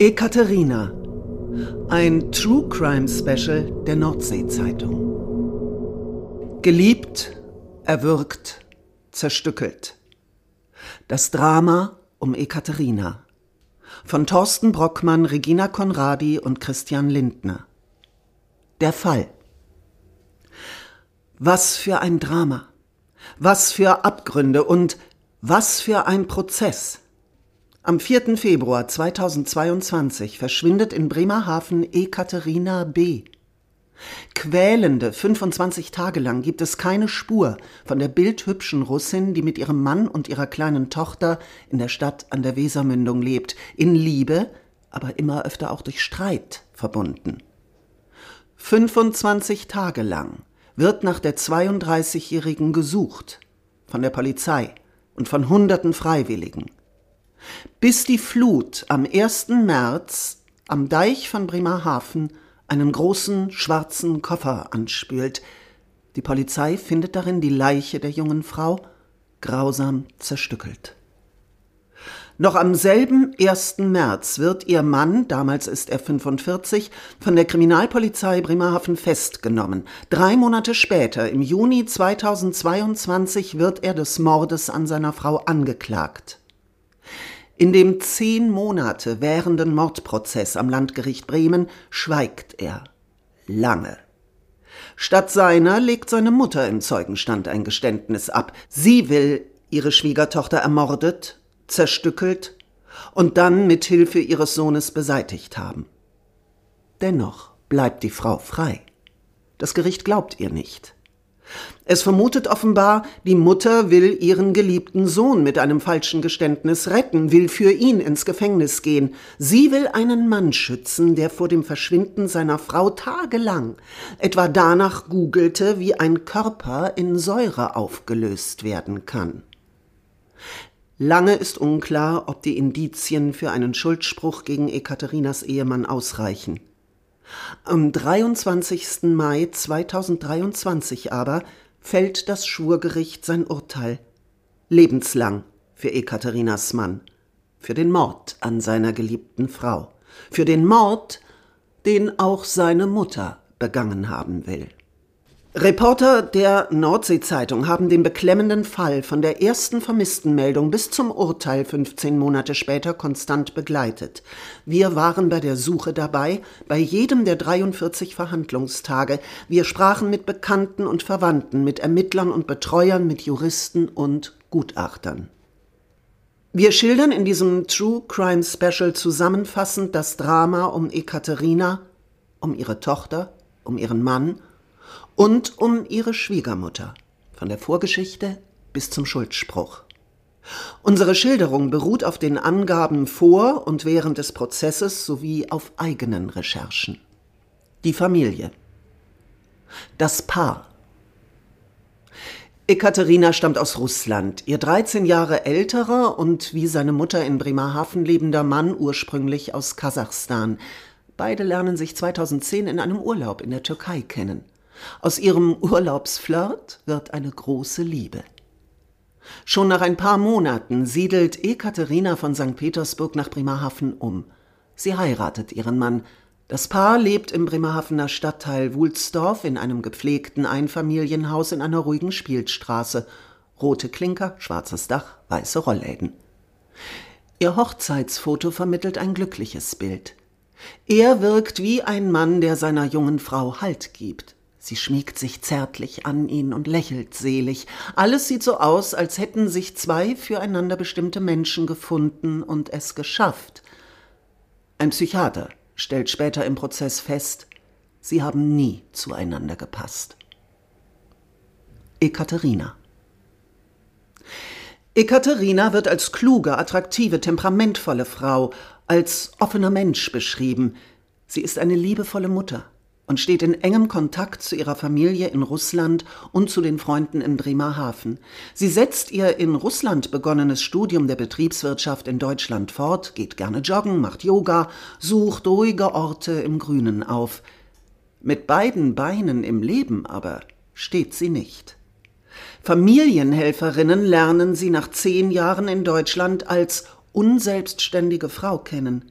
Ekaterina. Ein True Crime Special der Nordsee-Zeitung. Geliebt, erwürgt, zerstückelt. Das Drama um Ekaterina. Von Thorsten Brockmann, Regina Conradi und Christian Lindner. Der Fall. Was für ein Drama. Was für Abgründe und was für ein Prozess. Am 4. Februar 2022 verschwindet in Bremerhaven Ekaterina B. Quälende 25 Tage lang gibt es keine Spur von der bildhübschen Russin, die mit ihrem Mann und ihrer kleinen Tochter in der Stadt an der Wesermündung lebt, in Liebe, aber immer öfter auch durch Streit verbunden. 25 Tage lang wird nach der 32-Jährigen gesucht, von der Polizei und von hunderten Freiwilligen bis die Flut am 1. März am Deich von Bremerhaven einen großen schwarzen Koffer anspült. Die Polizei findet darin die Leiche der jungen Frau, grausam zerstückelt. Noch am selben 1. März wird ihr Mann, damals ist er 45, von der Kriminalpolizei Bremerhaven festgenommen. Drei Monate später, im Juni 2022, wird er des Mordes an seiner Frau angeklagt. In dem zehn Monate währenden Mordprozess am Landgericht Bremen schweigt er. Lange. Statt seiner legt seine Mutter im Zeugenstand ein Geständnis ab. Sie will ihre Schwiegertochter ermordet, zerstückelt und dann mit Hilfe ihres Sohnes beseitigt haben. Dennoch bleibt die Frau frei. Das Gericht glaubt ihr nicht. Es vermutet offenbar, die Mutter will ihren geliebten Sohn mit einem falschen Geständnis retten, will für ihn ins Gefängnis gehen. Sie will einen Mann schützen, der vor dem Verschwinden seiner Frau tagelang etwa danach googelte, wie ein Körper in Säure aufgelöst werden kann. Lange ist unklar, ob die Indizien für einen Schuldspruch gegen Ekaterinas Ehemann ausreichen. Am 23. Mai 2023 aber fällt das Schwurgericht sein Urteil. Lebenslang für Ekaterinas Mann, für den Mord an seiner geliebten Frau, für den Mord, den auch seine Mutter begangen haben will. Reporter der Nordsee-Zeitung haben den beklemmenden Fall von der ersten Vermisstenmeldung bis zum Urteil 15 Monate später konstant begleitet. Wir waren bei der Suche dabei, bei jedem der 43 Verhandlungstage. Wir sprachen mit Bekannten und Verwandten, mit Ermittlern und Betreuern, mit Juristen und Gutachtern. Wir schildern in diesem True Crime Special zusammenfassend das Drama um Ekaterina, um ihre Tochter, um ihren Mann und um ihre Schwiegermutter, von der Vorgeschichte bis zum Schuldspruch. Unsere Schilderung beruht auf den Angaben vor und während des Prozesses sowie auf eigenen Recherchen. Die Familie. Das Paar. Ekaterina stammt aus Russland. Ihr 13 Jahre älterer und wie seine Mutter in Bremerhaven lebender Mann ursprünglich aus Kasachstan. Beide lernen sich 2010 in einem Urlaub in der Türkei kennen. Aus ihrem Urlaubsflirt wird eine große Liebe. Schon nach ein paar Monaten siedelt Ekaterina von St. Petersburg nach Bremerhaven um. Sie heiratet ihren Mann. Das Paar lebt im Bremerhavener Stadtteil Wulsdorf in einem gepflegten Einfamilienhaus in einer ruhigen Spielstraße. Rote Klinker, schwarzes Dach, weiße Rollläden. Ihr Hochzeitsfoto vermittelt ein glückliches Bild. Er wirkt wie ein Mann, der seiner jungen Frau Halt gibt. Sie schmiegt sich zärtlich an ihn und lächelt selig. Alles sieht so aus, als hätten sich zwei füreinander bestimmte Menschen gefunden und es geschafft. Ein Psychiater stellt später im Prozess fest, sie haben nie zueinander gepasst. Ekaterina Ekaterina wird als kluge, attraktive, temperamentvolle Frau, als offener Mensch beschrieben. Sie ist eine liebevolle Mutter, und steht in engem Kontakt zu ihrer Familie in Russland und zu den Freunden in Bremerhaven. Sie setzt ihr in Russland begonnenes Studium der Betriebswirtschaft in Deutschland fort, geht gerne joggen, macht Yoga, sucht ruhige Orte im Grünen auf. Mit beiden Beinen im Leben aber steht sie nicht. Familienhelferinnen lernen sie nach zehn Jahren in Deutschland als unselbstständige Frau kennen.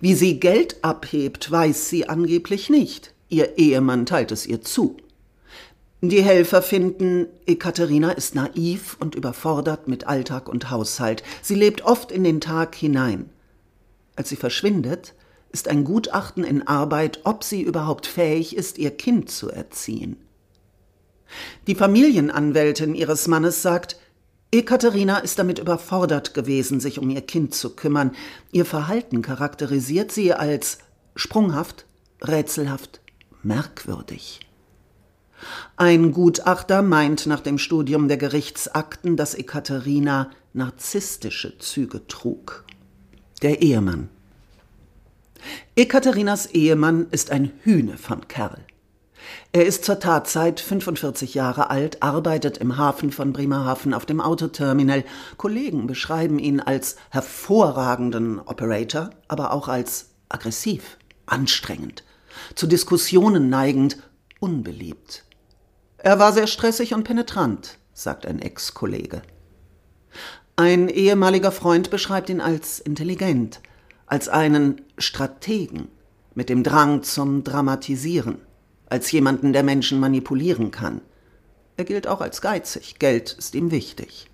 Wie sie Geld abhebt, weiß sie angeblich nicht. Ihr Ehemann teilt es ihr zu. Die Helfer finden, Ekaterina ist naiv und überfordert mit Alltag und Haushalt. Sie lebt oft in den Tag hinein. Als sie verschwindet, ist ein Gutachten in Arbeit, ob sie überhaupt fähig ist, ihr Kind zu erziehen. Die Familienanwältin ihres Mannes sagt, Ekaterina ist damit überfordert gewesen, sich um ihr Kind zu kümmern. Ihr Verhalten charakterisiert sie als sprunghaft, rätselhaft, merkwürdig. Ein Gutachter meint nach dem Studium der Gerichtsakten, dass Ekaterina narzisstische Züge trug. Der Ehemann. Ekaterinas Ehemann ist ein Hühne von Kerl. Er ist zur Tatzeit 45 Jahre alt, arbeitet im Hafen von Bremerhaven auf dem Autoterminal. Kollegen beschreiben ihn als hervorragenden Operator, aber auch als aggressiv, anstrengend, zu Diskussionen neigend, unbeliebt. Er war sehr stressig und penetrant, sagt ein Ex-Kollege. Ein ehemaliger Freund beschreibt ihn als intelligent, als einen Strategen mit dem Drang zum Dramatisieren, als jemanden, der Menschen manipulieren kann. Er gilt auch als geizig, Geld ist ihm wichtig.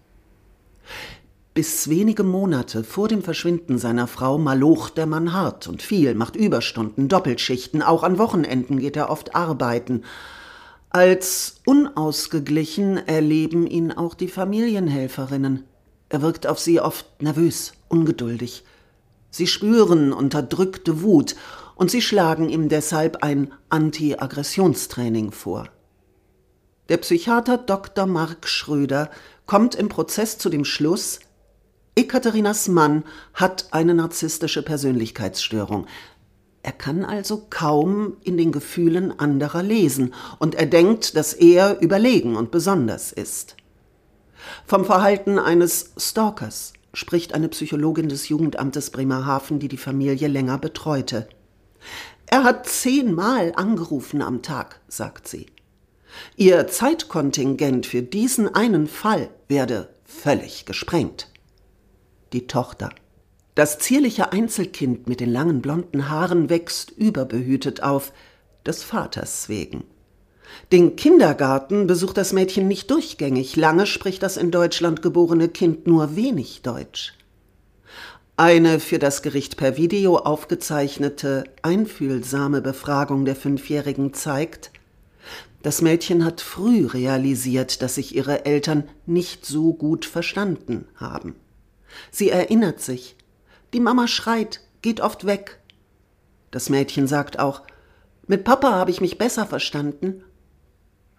Bis wenige Monate vor dem Verschwinden seiner Frau malocht der Mann hart und viel, macht Überstunden, Doppelschichten, auch an Wochenenden geht er oft arbeiten, als unausgeglichen erleben ihn auch die Familienhelferinnen. Er wirkt auf sie oft nervös, ungeduldig. Sie spüren unterdrückte Wut und sie schlagen ihm deshalb ein Anti-Aggressionstraining vor. Der Psychiater Dr. Mark Schröder kommt im Prozess zu dem Schluss, Ekaterinas Mann hat eine narzisstische Persönlichkeitsstörung. Er kann also kaum in den Gefühlen anderer lesen und er denkt, dass er überlegen und besonders ist. Vom Verhalten eines Stalkers spricht eine Psychologin des Jugendamtes Bremerhaven, die die Familie länger betreute. Er hat zehnmal angerufen am Tag, sagt sie. Ihr Zeitkontingent für diesen einen Fall werde völlig gesprengt. Die Tochter das zierliche Einzelkind mit den langen blonden Haaren wächst überbehütet auf, des Vaters wegen. Den Kindergarten besucht das Mädchen nicht durchgängig, lange spricht das in Deutschland geborene Kind nur wenig Deutsch. Eine für das Gericht per Video aufgezeichnete, einfühlsame Befragung der Fünfjährigen zeigt, das Mädchen hat früh realisiert, dass sich ihre Eltern nicht so gut verstanden haben. Sie erinnert sich, die Mama schreit, geht oft weg. Das Mädchen sagt auch, mit Papa habe ich mich besser verstanden.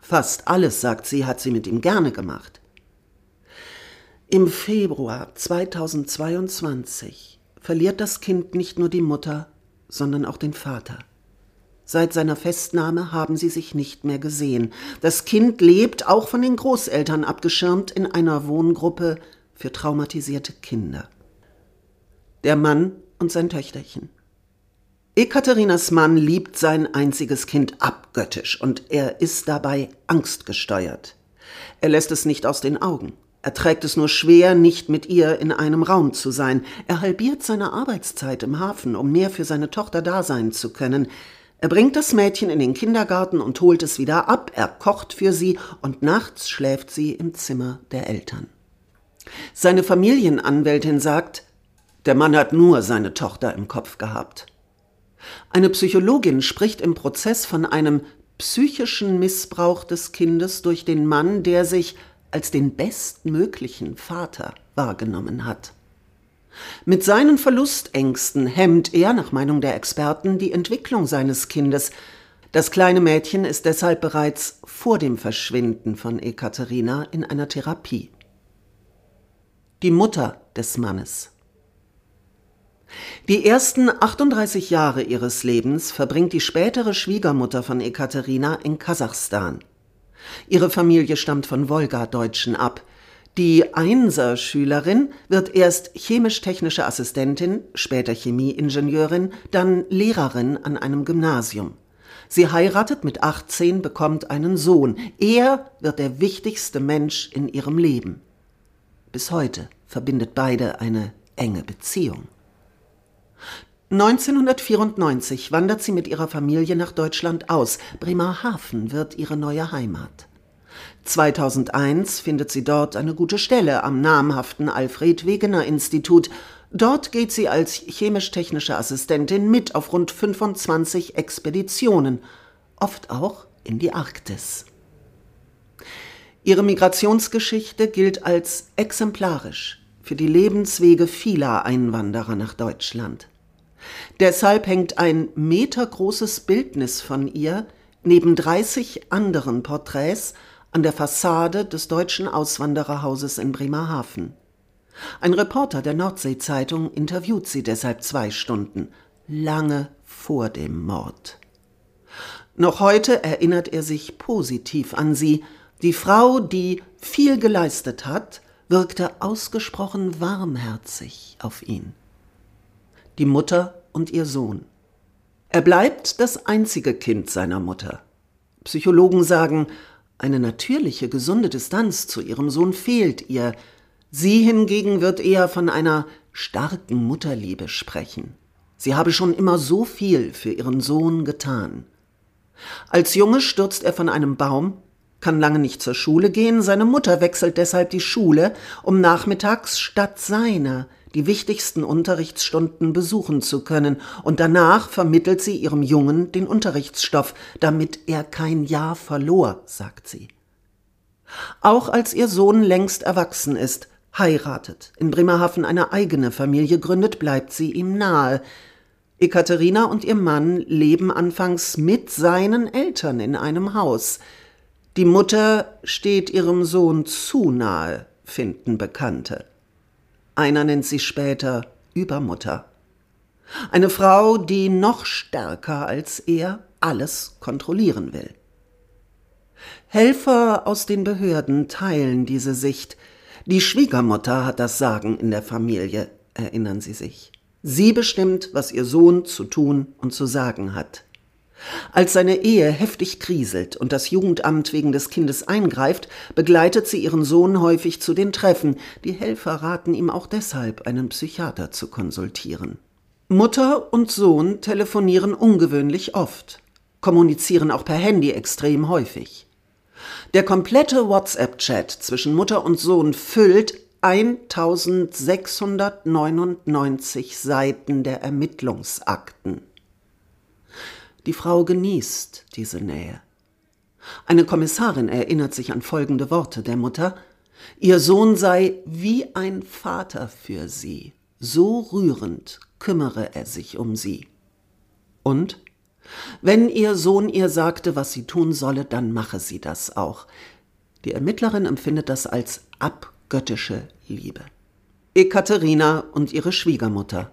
Fast alles, sagt sie, hat sie mit ihm gerne gemacht. Im Februar 2022 verliert das Kind nicht nur die Mutter, sondern auch den Vater. Seit seiner Festnahme haben sie sich nicht mehr gesehen. Das Kind lebt, auch von den Großeltern abgeschirmt, in einer Wohngruppe für traumatisierte Kinder der Mann und sein Töchterchen. Ekaterinas Mann liebt sein einziges Kind abgöttisch und er ist dabei angstgesteuert. Er lässt es nicht aus den Augen. Er trägt es nur schwer, nicht mit ihr in einem Raum zu sein. Er halbiert seine Arbeitszeit im Hafen, um mehr für seine Tochter da sein zu können. Er bringt das Mädchen in den Kindergarten und holt es wieder ab, er kocht für sie und nachts schläft sie im Zimmer der Eltern. Seine Familienanwältin sagt, der Mann hat nur seine Tochter im Kopf gehabt. Eine Psychologin spricht im Prozess von einem psychischen Missbrauch des Kindes durch den Mann, der sich als den bestmöglichen Vater wahrgenommen hat. Mit seinen Verlustängsten hemmt er, nach Meinung der Experten, die Entwicklung seines Kindes. Das kleine Mädchen ist deshalb bereits vor dem Verschwinden von Ekaterina in einer Therapie. Die Mutter des Mannes die ersten 38 Jahre ihres Lebens verbringt die spätere Schwiegermutter von Ekaterina in Kasachstan. Ihre Familie stammt von Wolga-Deutschen ab. Die Einser-Schülerin wird erst chemisch-technische Assistentin, später Chemieingenieurin, dann Lehrerin an einem Gymnasium. Sie heiratet mit 18, bekommt einen Sohn. Er wird der wichtigste Mensch in ihrem Leben. Bis heute verbindet beide eine enge Beziehung. 1994 wandert sie mit ihrer Familie nach Deutschland aus. Bremerhaven wird ihre neue Heimat. 2001 findet sie dort eine gute Stelle am namhaften Alfred Wegener Institut. Dort geht sie als chemisch-technische Assistentin mit auf rund 25 Expeditionen, oft auch in die Arktis. Ihre Migrationsgeschichte gilt als exemplarisch für die Lebenswege vieler Einwanderer nach Deutschland. Deshalb hängt ein metergroßes Bildnis von ihr neben 30 anderen Porträts an der Fassade des deutschen Auswandererhauses in Bremerhaven. Ein Reporter der Nordsee-Zeitung interviewt sie deshalb zwei Stunden, lange vor dem Mord. Noch heute erinnert er sich positiv an sie die Frau, die viel geleistet hat, wirkte ausgesprochen warmherzig auf ihn. Die Mutter und ihr Sohn. Er bleibt das einzige Kind seiner Mutter. Psychologen sagen, eine natürliche, gesunde Distanz zu ihrem Sohn fehlt ihr. Sie hingegen wird eher von einer starken Mutterliebe sprechen. Sie habe schon immer so viel für ihren Sohn getan. Als Junge stürzt er von einem Baum kann lange nicht zur Schule gehen, seine Mutter wechselt deshalb die Schule, um nachmittags statt seiner die wichtigsten Unterrichtsstunden besuchen zu können, und danach vermittelt sie ihrem Jungen den Unterrichtsstoff, damit er kein Jahr verlor, sagt sie. Auch als ihr Sohn längst erwachsen ist, heiratet, in Bremerhaven eine eigene Familie gründet, bleibt sie ihm nahe. Ekaterina und ihr Mann leben anfangs mit seinen Eltern in einem Haus. Die Mutter steht ihrem Sohn zu nahe, finden Bekannte. Einer nennt sie später Übermutter. Eine Frau, die noch stärker als er alles kontrollieren will. Helfer aus den Behörden teilen diese Sicht. Die Schwiegermutter hat das Sagen in der Familie, erinnern Sie sich. Sie bestimmt, was ihr Sohn zu tun und zu sagen hat. Als seine Ehe heftig kriselt und das Jugendamt wegen des Kindes eingreift, begleitet sie ihren Sohn häufig zu den Treffen. Die Helfer raten ihm auch deshalb, einen Psychiater zu konsultieren. Mutter und Sohn telefonieren ungewöhnlich oft, kommunizieren auch per Handy extrem häufig. Der komplette WhatsApp-Chat zwischen Mutter und Sohn füllt 1699 Seiten der Ermittlungsakten. Die Frau genießt diese Nähe. Eine Kommissarin erinnert sich an folgende Worte der Mutter Ihr Sohn sei wie ein Vater für sie, so rührend kümmere er sich um sie. Und wenn ihr Sohn ihr sagte, was sie tun solle, dann mache sie das auch. Die Ermittlerin empfindet das als abgöttische Liebe. Ekaterina und ihre Schwiegermutter.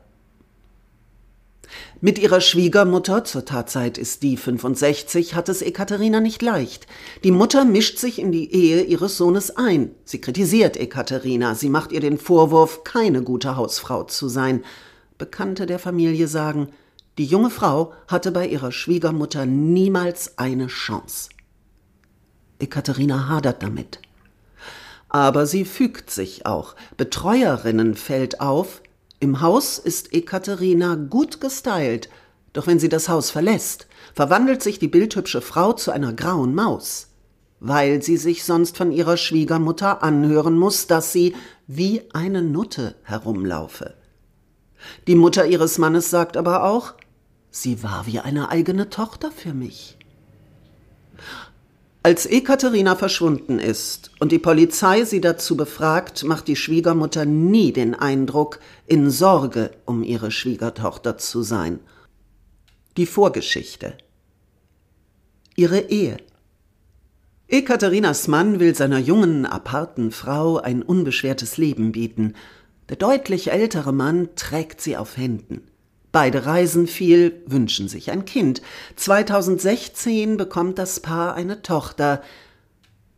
Mit ihrer Schwiegermutter, zur Tatzeit ist die 65, hat es Ekaterina nicht leicht. Die Mutter mischt sich in die Ehe ihres Sohnes ein. Sie kritisiert Ekaterina, sie macht ihr den Vorwurf, keine gute Hausfrau zu sein. Bekannte der Familie sagen, die junge Frau hatte bei ihrer Schwiegermutter niemals eine Chance. Ekaterina hadert damit. Aber sie fügt sich auch. Betreuerinnen fällt auf, im Haus ist Ekaterina gut gestylt, doch wenn sie das Haus verlässt, verwandelt sich die bildhübsche Frau zu einer grauen Maus, weil sie sich sonst von ihrer Schwiegermutter anhören muss, dass sie wie eine Nutte herumlaufe. Die Mutter ihres Mannes sagt aber auch, sie war wie eine eigene Tochter für mich. Als Ekaterina verschwunden ist und die Polizei sie dazu befragt, macht die Schwiegermutter nie den Eindruck, in Sorge um ihre Schwiegertochter zu sein. Die Vorgeschichte Ihre Ehe Ekaterinas Mann will seiner jungen, aparten Frau ein unbeschwertes Leben bieten. Der deutlich ältere Mann trägt sie auf Händen. Beide reisen viel, wünschen sich ein Kind. 2016 bekommt das Paar eine Tochter.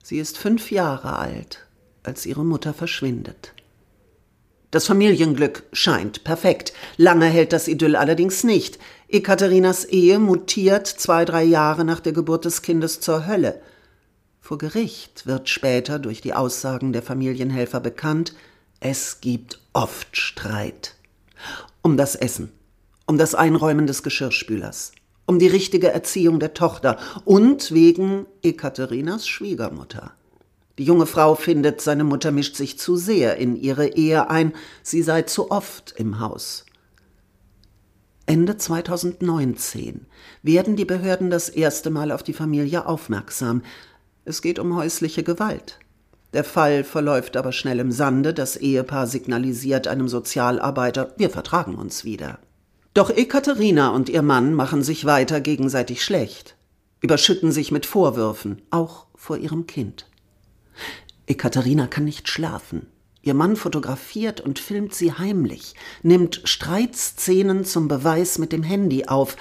Sie ist fünf Jahre alt, als ihre Mutter verschwindet. Das Familienglück scheint perfekt. Lange hält das Idyll allerdings nicht. Ekaterinas Ehe mutiert zwei, drei Jahre nach der Geburt des Kindes zur Hölle. Vor Gericht wird später durch die Aussagen der Familienhelfer bekannt, es gibt oft Streit. Um das Essen, um das Einräumen des Geschirrspülers, um die richtige Erziehung der Tochter und wegen Ekaterinas Schwiegermutter. Die junge Frau findet, seine Mutter mischt sich zu sehr in ihre Ehe ein, sie sei zu oft im Haus. Ende 2019 werden die Behörden das erste Mal auf die Familie aufmerksam. Es geht um häusliche Gewalt. Der Fall verläuft aber schnell im Sande, das Ehepaar signalisiert einem Sozialarbeiter, wir vertragen uns wieder. Doch Ekaterina und ihr Mann machen sich weiter gegenseitig schlecht, überschütten sich mit Vorwürfen, auch vor ihrem Kind. Ekaterina kann nicht schlafen. Ihr Mann fotografiert und filmt sie heimlich, nimmt Streitszenen zum Beweis mit dem Handy auf.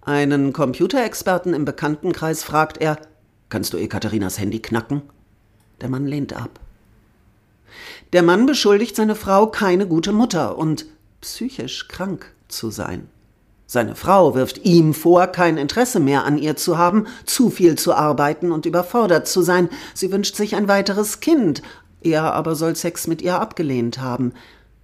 Einen Computerexperten im Bekanntenkreis fragt er, kannst du Ekaterinas Handy knacken? Der Mann lehnt ab. Der Mann beschuldigt seine Frau, keine gute Mutter und psychisch krank zu sein. Seine Frau wirft ihm vor, kein Interesse mehr an ihr zu haben, zu viel zu arbeiten und überfordert zu sein. Sie wünscht sich ein weiteres Kind. Er aber soll Sex mit ihr abgelehnt haben.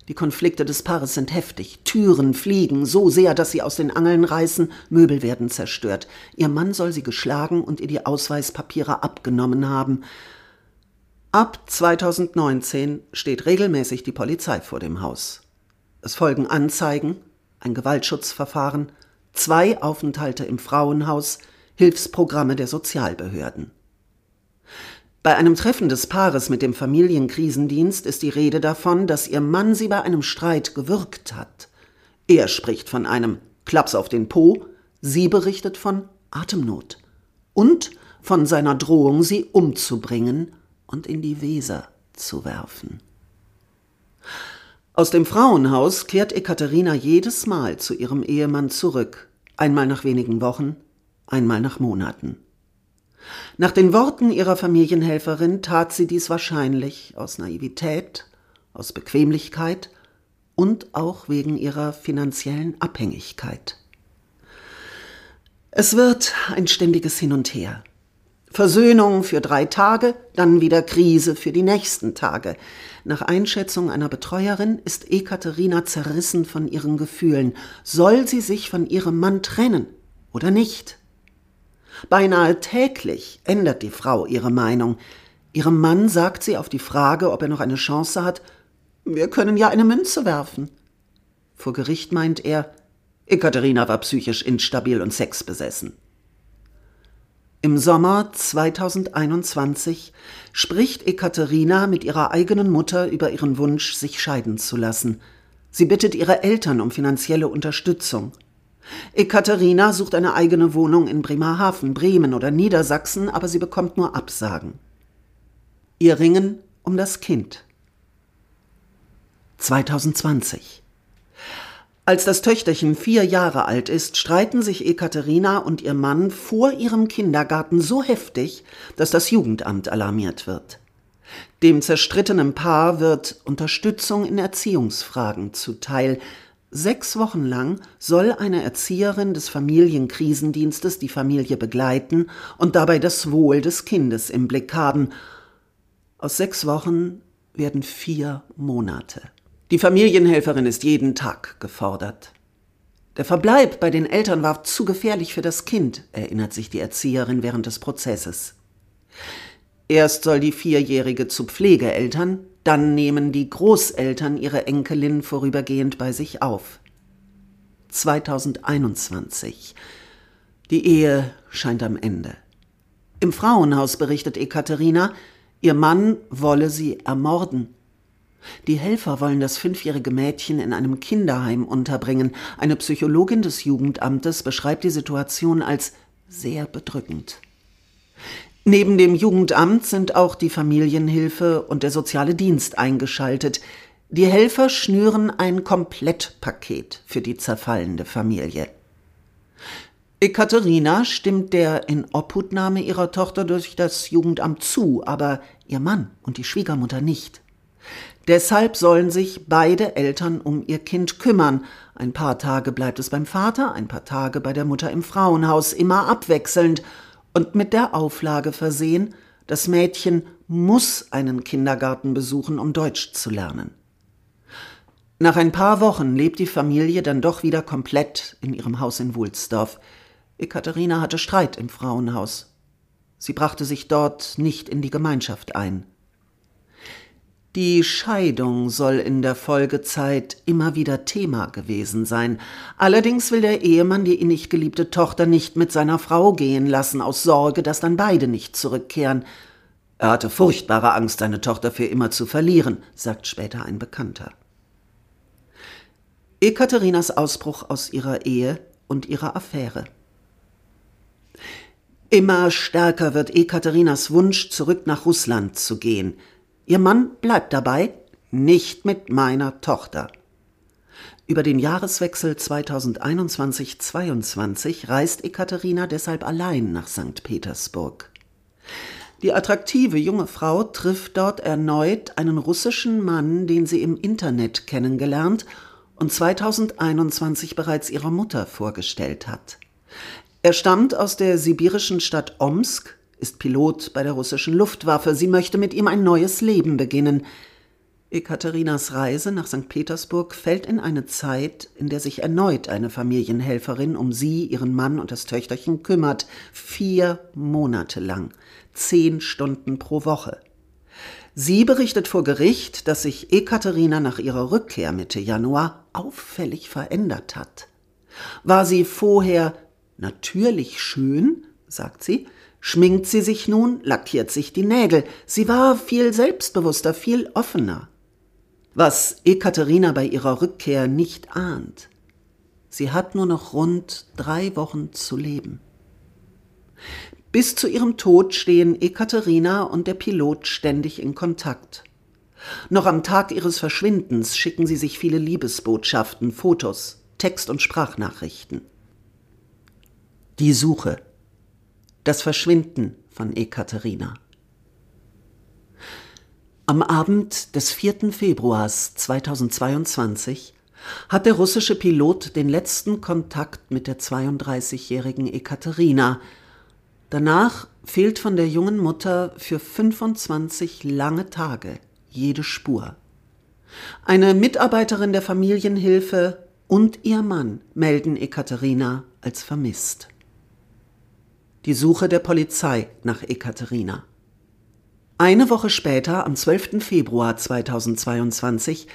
Die Konflikte des Paares sind heftig. Türen fliegen so sehr, dass sie aus den Angeln reißen, Möbel werden zerstört. Ihr Mann soll sie geschlagen und ihr die Ausweispapiere abgenommen haben. Ab 2019 steht regelmäßig die Polizei vor dem Haus. Es folgen Anzeigen, ein Gewaltschutzverfahren, zwei Aufenthalte im Frauenhaus, Hilfsprogramme der Sozialbehörden. Bei einem Treffen des Paares mit dem Familienkrisendienst ist die Rede davon, dass ihr Mann sie bei einem Streit gewürgt hat. Er spricht von einem Klaps auf den Po, sie berichtet von Atemnot und von seiner Drohung, sie umzubringen und in die Weser zu werfen. Aus dem Frauenhaus kehrt Ekaterina jedes Mal zu ihrem Ehemann zurück, einmal nach wenigen Wochen, einmal nach Monaten. Nach den Worten ihrer Familienhelferin tat sie dies wahrscheinlich aus Naivität, aus Bequemlichkeit und auch wegen ihrer finanziellen Abhängigkeit. Es wird ein ständiges Hin und Her. Versöhnung für drei Tage, dann wieder Krise für die nächsten Tage. Nach Einschätzung einer Betreuerin ist Ekaterina zerrissen von ihren Gefühlen. Soll sie sich von ihrem Mann trennen oder nicht? Beinahe täglich ändert die Frau ihre Meinung. Ihrem Mann sagt sie auf die Frage, ob er noch eine Chance hat, wir können ja eine Münze werfen. Vor Gericht meint er, Ekaterina war psychisch instabil und sexbesessen. Im Sommer 2021 spricht Ekaterina mit ihrer eigenen Mutter über ihren Wunsch, sich scheiden zu lassen. Sie bittet ihre Eltern um finanzielle Unterstützung. Ekaterina sucht eine eigene Wohnung in Bremerhaven, Bremen oder Niedersachsen, aber sie bekommt nur Absagen. Ihr Ringen um das Kind. 2020 als das Töchterchen vier Jahre alt ist, streiten sich Ekaterina und ihr Mann vor ihrem Kindergarten so heftig, dass das Jugendamt alarmiert wird. Dem zerstrittenen Paar wird Unterstützung in Erziehungsfragen zuteil. Sechs Wochen lang soll eine Erzieherin des Familienkrisendienstes die Familie begleiten und dabei das Wohl des Kindes im Blick haben. Aus sechs Wochen werden vier Monate. Die Familienhelferin ist jeden Tag gefordert. Der Verbleib bei den Eltern war zu gefährlich für das Kind, erinnert sich die Erzieherin während des Prozesses. Erst soll die Vierjährige zu Pflegeeltern, dann nehmen die Großeltern ihre Enkelin vorübergehend bei sich auf. 2021. Die Ehe scheint am Ende. Im Frauenhaus berichtet Ekaterina, ihr Mann wolle sie ermorden. Die Helfer wollen das fünfjährige Mädchen in einem Kinderheim unterbringen. Eine Psychologin des Jugendamtes beschreibt die Situation als sehr bedrückend. Neben dem Jugendamt sind auch die Familienhilfe und der soziale Dienst eingeschaltet. Die Helfer schnüren ein Komplettpaket für die zerfallende Familie. Ekaterina stimmt der Inobhutnahme ihrer Tochter durch das Jugendamt zu, aber ihr Mann und die Schwiegermutter nicht. Deshalb sollen sich beide Eltern um ihr Kind kümmern. Ein paar Tage bleibt es beim Vater, ein paar Tage bei der Mutter im Frauenhaus, immer abwechselnd und mit der Auflage versehen, das Mädchen muss einen Kindergarten besuchen, um Deutsch zu lernen. Nach ein paar Wochen lebt die Familie dann doch wieder komplett in ihrem Haus in Wulsdorf. Ekaterina hatte Streit im Frauenhaus. Sie brachte sich dort nicht in die Gemeinschaft ein. Die Scheidung soll in der Folgezeit immer wieder Thema gewesen sein. Allerdings will der Ehemann die innig geliebte Tochter nicht mit seiner Frau gehen lassen, aus Sorge, dass dann beide nicht zurückkehren. Er hatte furchtbare Angst, seine Tochter für immer zu verlieren, sagt später ein Bekannter. Ekaterinas Ausbruch aus ihrer Ehe und ihrer Affäre. Immer stärker wird Ekaterinas Wunsch, zurück nach Russland zu gehen. Ihr Mann bleibt dabei, nicht mit meiner Tochter. Über den Jahreswechsel 2021-22 reist Ekaterina deshalb allein nach St. Petersburg. Die attraktive junge Frau trifft dort erneut einen russischen Mann, den sie im Internet kennengelernt und 2021 bereits ihrer Mutter vorgestellt hat. Er stammt aus der sibirischen Stadt Omsk, ist Pilot bei der russischen Luftwaffe. Sie möchte mit ihm ein neues Leben beginnen. Ekaterinas Reise nach St. Petersburg fällt in eine Zeit, in der sich erneut eine Familienhelferin um sie, ihren Mann und das Töchterchen kümmert. Vier Monate lang. Zehn Stunden pro Woche. Sie berichtet vor Gericht, dass sich Ekaterina nach ihrer Rückkehr Mitte Januar auffällig verändert hat. War sie vorher natürlich schön, sagt sie, schminkt sie sich nun, lackiert sich die Nägel. Sie war viel selbstbewusster, viel offener. Was Ekaterina bei ihrer Rückkehr nicht ahnt. Sie hat nur noch rund drei Wochen zu leben. Bis zu ihrem Tod stehen Ekaterina und der Pilot ständig in Kontakt. Noch am Tag ihres Verschwindens schicken sie sich viele Liebesbotschaften, Fotos, Text- und Sprachnachrichten. Die Suche das Verschwinden von Ekaterina. Am Abend des 4. Februars 2022 hat der russische Pilot den letzten Kontakt mit der 32-jährigen Ekaterina. Danach fehlt von der jungen Mutter für 25 lange Tage jede Spur. Eine Mitarbeiterin der Familienhilfe und ihr Mann melden Ekaterina als vermisst die Suche der Polizei nach Ekaterina. Eine Woche später, am 12. Februar 2022,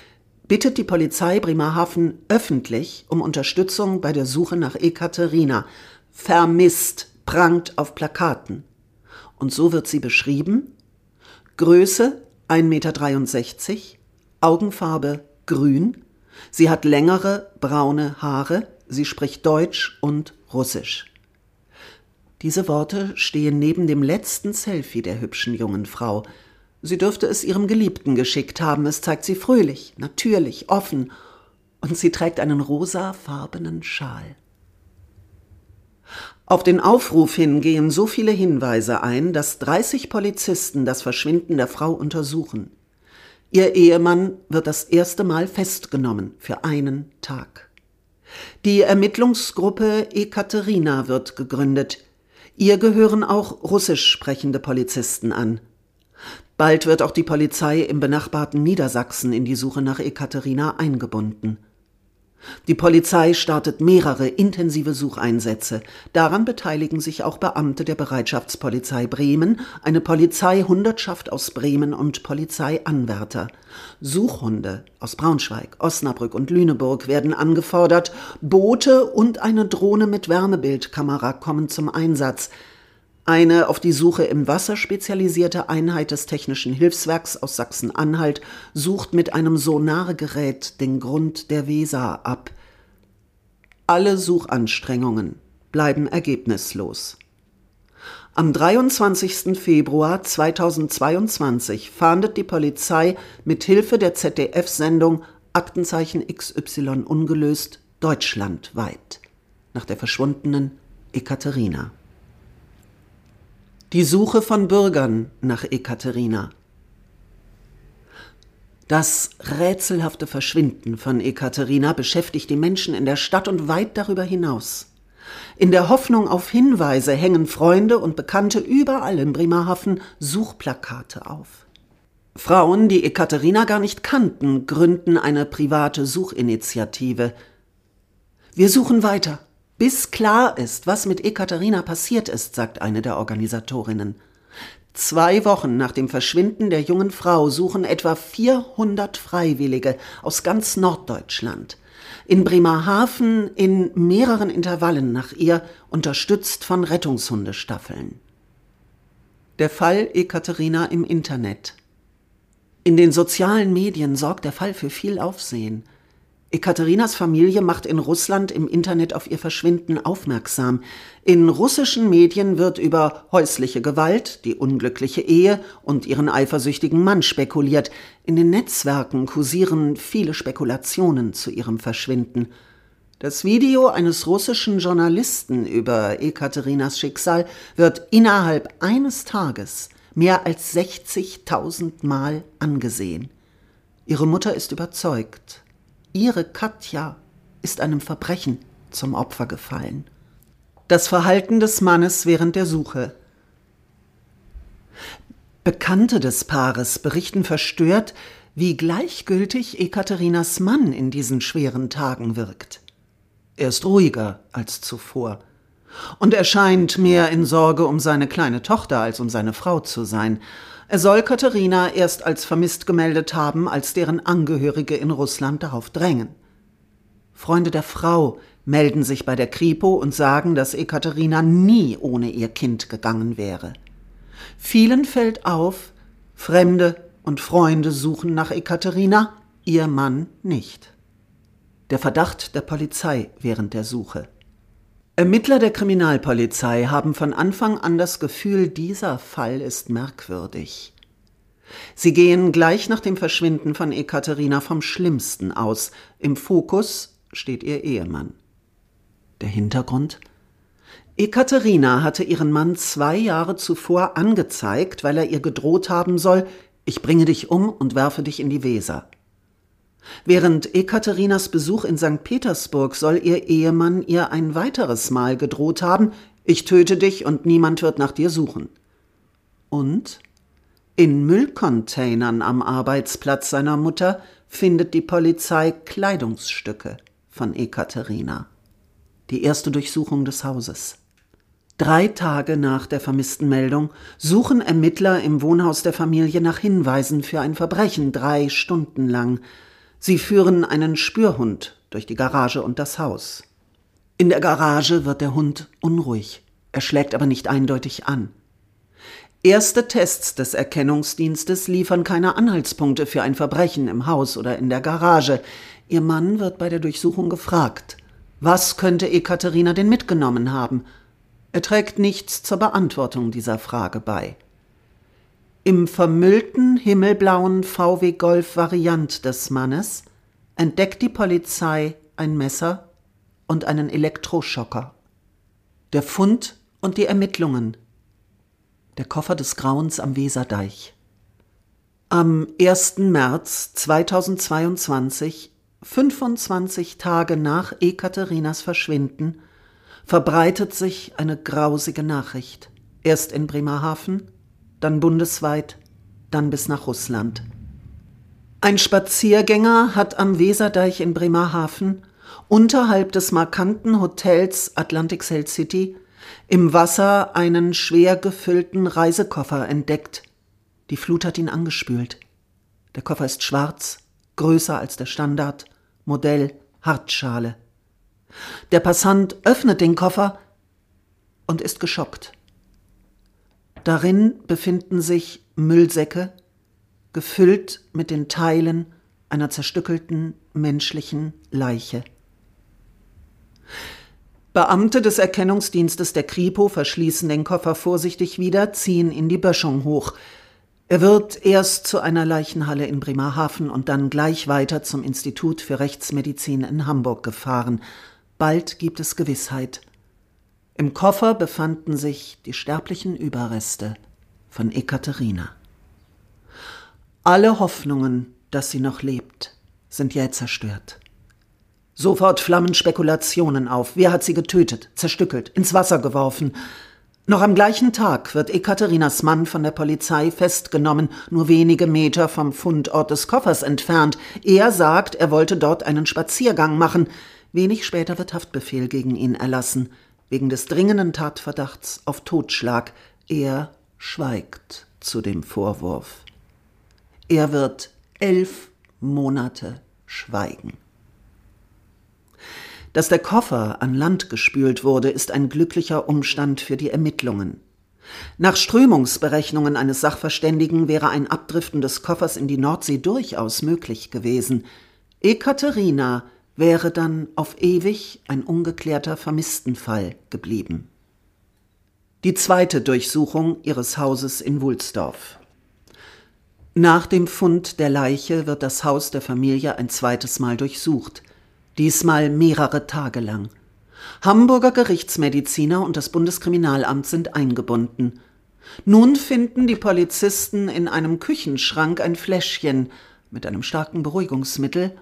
bittet die Polizei Bremerhaven öffentlich um Unterstützung bei der Suche nach Ekaterina. Vermisst prangt auf Plakaten. Und so wird sie beschrieben. Größe 1,63 Meter, Augenfarbe grün, sie hat längere braune Haare, sie spricht Deutsch und Russisch. Diese Worte stehen neben dem letzten Selfie der hübschen jungen Frau. Sie dürfte es ihrem Geliebten geschickt haben. Es zeigt sie fröhlich, natürlich, offen. Und sie trägt einen rosafarbenen Schal. Auf den Aufruf hin gehen so viele Hinweise ein, dass 30 Polizisten das Verschwinden der Frau untersuchen. Ihr Ehemann wird das erste Mal festgenommen für einen Tag. Die Ermittlungsgruppe Ekaterina wird gegründet. Ihr gehören auch russisch sprechende Polizisten an. Bald wird auch die Polizei im benachbarten Niedersachsen in die Suche nach Ekaterina eingebunden. Die Polizei startet mehrere intensive Sucheinsätze. Daran beteiligen sich auch Beamte der Bereitschaftspolizei Bremen, eine Polizeihundertschaft aus Bremen und Polizeianwärter. Suchhunde aus Braunschweig, Osnabrück und Lüneburg werden angefordert. Boote und eine Drohne mit Wärmebildkamera kommen zum Einsatz. Eine auf die Suche im Wasser spezialisierte Einheit des Technischen Hilfswerks aus Sachsen-Anhalt sucht mit einem Sonargerät den Grund der Weser ab. Alle Suchanstrengungen bleiben ergebnislos. Am 23. Februar 2022 fahndet die Polizei mit Hilfe der ZDF-Sendung Aktenzeichen XY ungelöst deutschlandweit nach der verschwundenen Ekaterina. Die Suche von Bürgern nach Ekaterina. Das rätselhafte Verschwinden von Ekaterina beschäftigt die Menschen in der Stadt und weit darüber hinaus. In der Hoffnung auf Hinweise hängen Freunde und Bekannte überall in Bremerhaven Suchplakate auf. Frauen, die Ekaterina gar nicht kannten, gründen eine private Suchinitiative. Wir suchen weiter, bis klar ist, was mit Ekaterina passiert ist, sagt eine der Organisatorinnen. Zwei Wochen nach dem Verschwinden der jungen Frau suchen etwa 400 Freiwillige aus ganz Norddeutschland in Bremerhaven in mehreren Intervallen nach ihr, unterstützt von Rettungshundestaffeln. Der Fall Ekaterina im Internet. In den sozialen Medien sorgt der Fall für viel Aufsehen. Ekaterinas Familie macht in Russland im Internet auf ihr Verschwinden aufmerksam. In russischen Medien wird über häusliche Gewalt, die unglückliche Ehe und ihren eifersüchtigen Mann spekuliert. In den Netzwerken kursieren viele Spekulationen zu ihrem Verschwinden. Das Video eines russischen Journalisten über Ekaterinas Schicksal wird innerhalb eines Tages mehr als 60.000 Mal angesehen. Ihre Mutter ist überzeugt, Ihre Katja ist einem Verbrechen zum Opfer gefallen. Das Verhalten des Mannes während der Suche. Bekannte des Paares berichten verstört, wie gleichgültig Ekaterinas Mann in diesen schweren Tagen wirkt. Er ist ruhiger als zuvor. Und er scheint mehr in Sorge um seine kleine Tochter als um seine Frau zu sein. Er soll Katharina erst als vermisst gemeldet haben, als deren Angehörige in Russland darauf drängen. Freunde der Frau melden sich bei der Kripo und sagen, dass Ekaterina nie ohne ihr Kind gegangen wäre. Vielen fällt auf, Fremde und Freunde suchen nach Ekaterina, ihr Mann nicht. Der Verdacht der Polizei während der Suche. Ermittler der Kriminalpolizei haben von Anfang an das Gefühl, dieser Fall ist merkwürdig. Sie gehen gleich nach dem Verschwinden von Ekaterina vom Schlimmsten aus. Im Fokus steht ihr Ehemann. Der Hintergrund? Ekaterina hatte ihren Mann zwei Jahre zuvor angezeigt, weil er ihr gedroht haben soll, ich bringe dich um und werfe dich in die Weser. Während Ekaterinas Besuch in St. Petersburg soll ihr Ehemann ihr ein weiteres Mal gedroht haben, ich töte dich und niemand wird nach dir suchen. Und in Müllcontainern am Arbeitsplatz seiner Mutter findet die Polizei Kleidungsstücke von Ekaterina. Die erste Durchsuchung des Hauses. Drei Tage nach der vermissten Meldung suchen Ermittler im Wohnhaus der Familie nach Hinweisen für ein Verbrechen drei Stunden lang. Sie führen einen Spürhund durch die Garage und das Haus. In der Garage wird der Hund unruhig. Er schlägt aber nicht eindeutig an. Erste Tests des Erkennungsdienstes liefern keine Anhaltspunkte für ein Verbrechen im Haus oder in der Garage. Ihr Mann wird bei der Durchsuchung gefragt. Was könnte Ekaterina denn mitgenommen haben? Er trägt nichts zur Beantwortung dieser Frage bei. Im vermüllten himmelblauen VW Golf Variant des Mannes entdeckt die Polizei ein Messer und einen Elektroschocker. Der Fund und die Ermittlungen. Der Koffer des Grauens am Weserdeich. Am 1. März 2022, 25 Tage nach Ekaterinas Verschwinden, verbreitet sich eine grausige Nachricht. Erst in Bremerhaven, dann bundesweit, dann bis nach Russland. Ein Spaziergänger hat am Weserdeich in Bremerhaven unterhalb des markanten Hotels Atlantic Sail City im Wasser einen schwer gefüllten Reisekoffer entdeckt. Die Flut hat ihn angespült. Der Koffer ist schwarz, größer als der Standard, Modell Hartschale. Der Passant öffnet den Koffer und ist geschockt. Darin befinden sich Müllsäcke, gefüllt mit den Teilen einer zerstückelten menschlichen Leiche. Beamte des Erkennungsdienstes der Kripo verschließen den Koffer vorsichtig wieder, ziehen ihn die Böschung hoch. Er wird erst zu einer Leichenhalle in Bremerhaven und dann gleich weiter zum Institut für Rechtsmedizin in Hamburg gefahren. Bald gibt es Gewissheit. Im Koffer befanden sich die sterblichen Überreste von Ekaterina. Alle Hoffnungen, dass sie noch lebt, sind jäh zerstört. Sofort flammen Spekulationen auf. Wer hat sie getötet, zerstückelt, ins Wasser geworfen? Noch am gleichen Tag wird Ekaterinas Mann von der Polizei festgenommen, nur wenige Meter vom Fundort des Koffers entfernt. Er sagt, er wollte dort einen Spaziergang machen. Wenig später wird Haftbefehl gegen ihn erlassen, wegen des dringenden Tatverdachts auf Totschlag. Er schweigt zu dem Vorwurf. Er wird elf Monate schweigen. Dass der Koffer an Land gespült wurde, ist ein glücklicher Umstand für die Ermittlungen. Nach Strömungsberechnungen eines Sachverständigen wäre ein Abdriften des Koffers in die Nordsee durchaus möglich gewesen. Ekaterina wäre dann auf ewig ein ungeklärter Vermisstenfall geblieben. Die zweite Durchsuchung ihres Hauses in Wulsdorf. Nach dem Fund der Leiche wird das Haus der Familie ein zweites Mal durchsucht diesmal mehrere Tage lang. Hamburger Gerichtsmediziner und das Bundeskriminalamt sind eingebunden. Nun finden die Polizisten in einem Küchenschrank ein Fläschchen mit einem starken Beruhigungsmittel,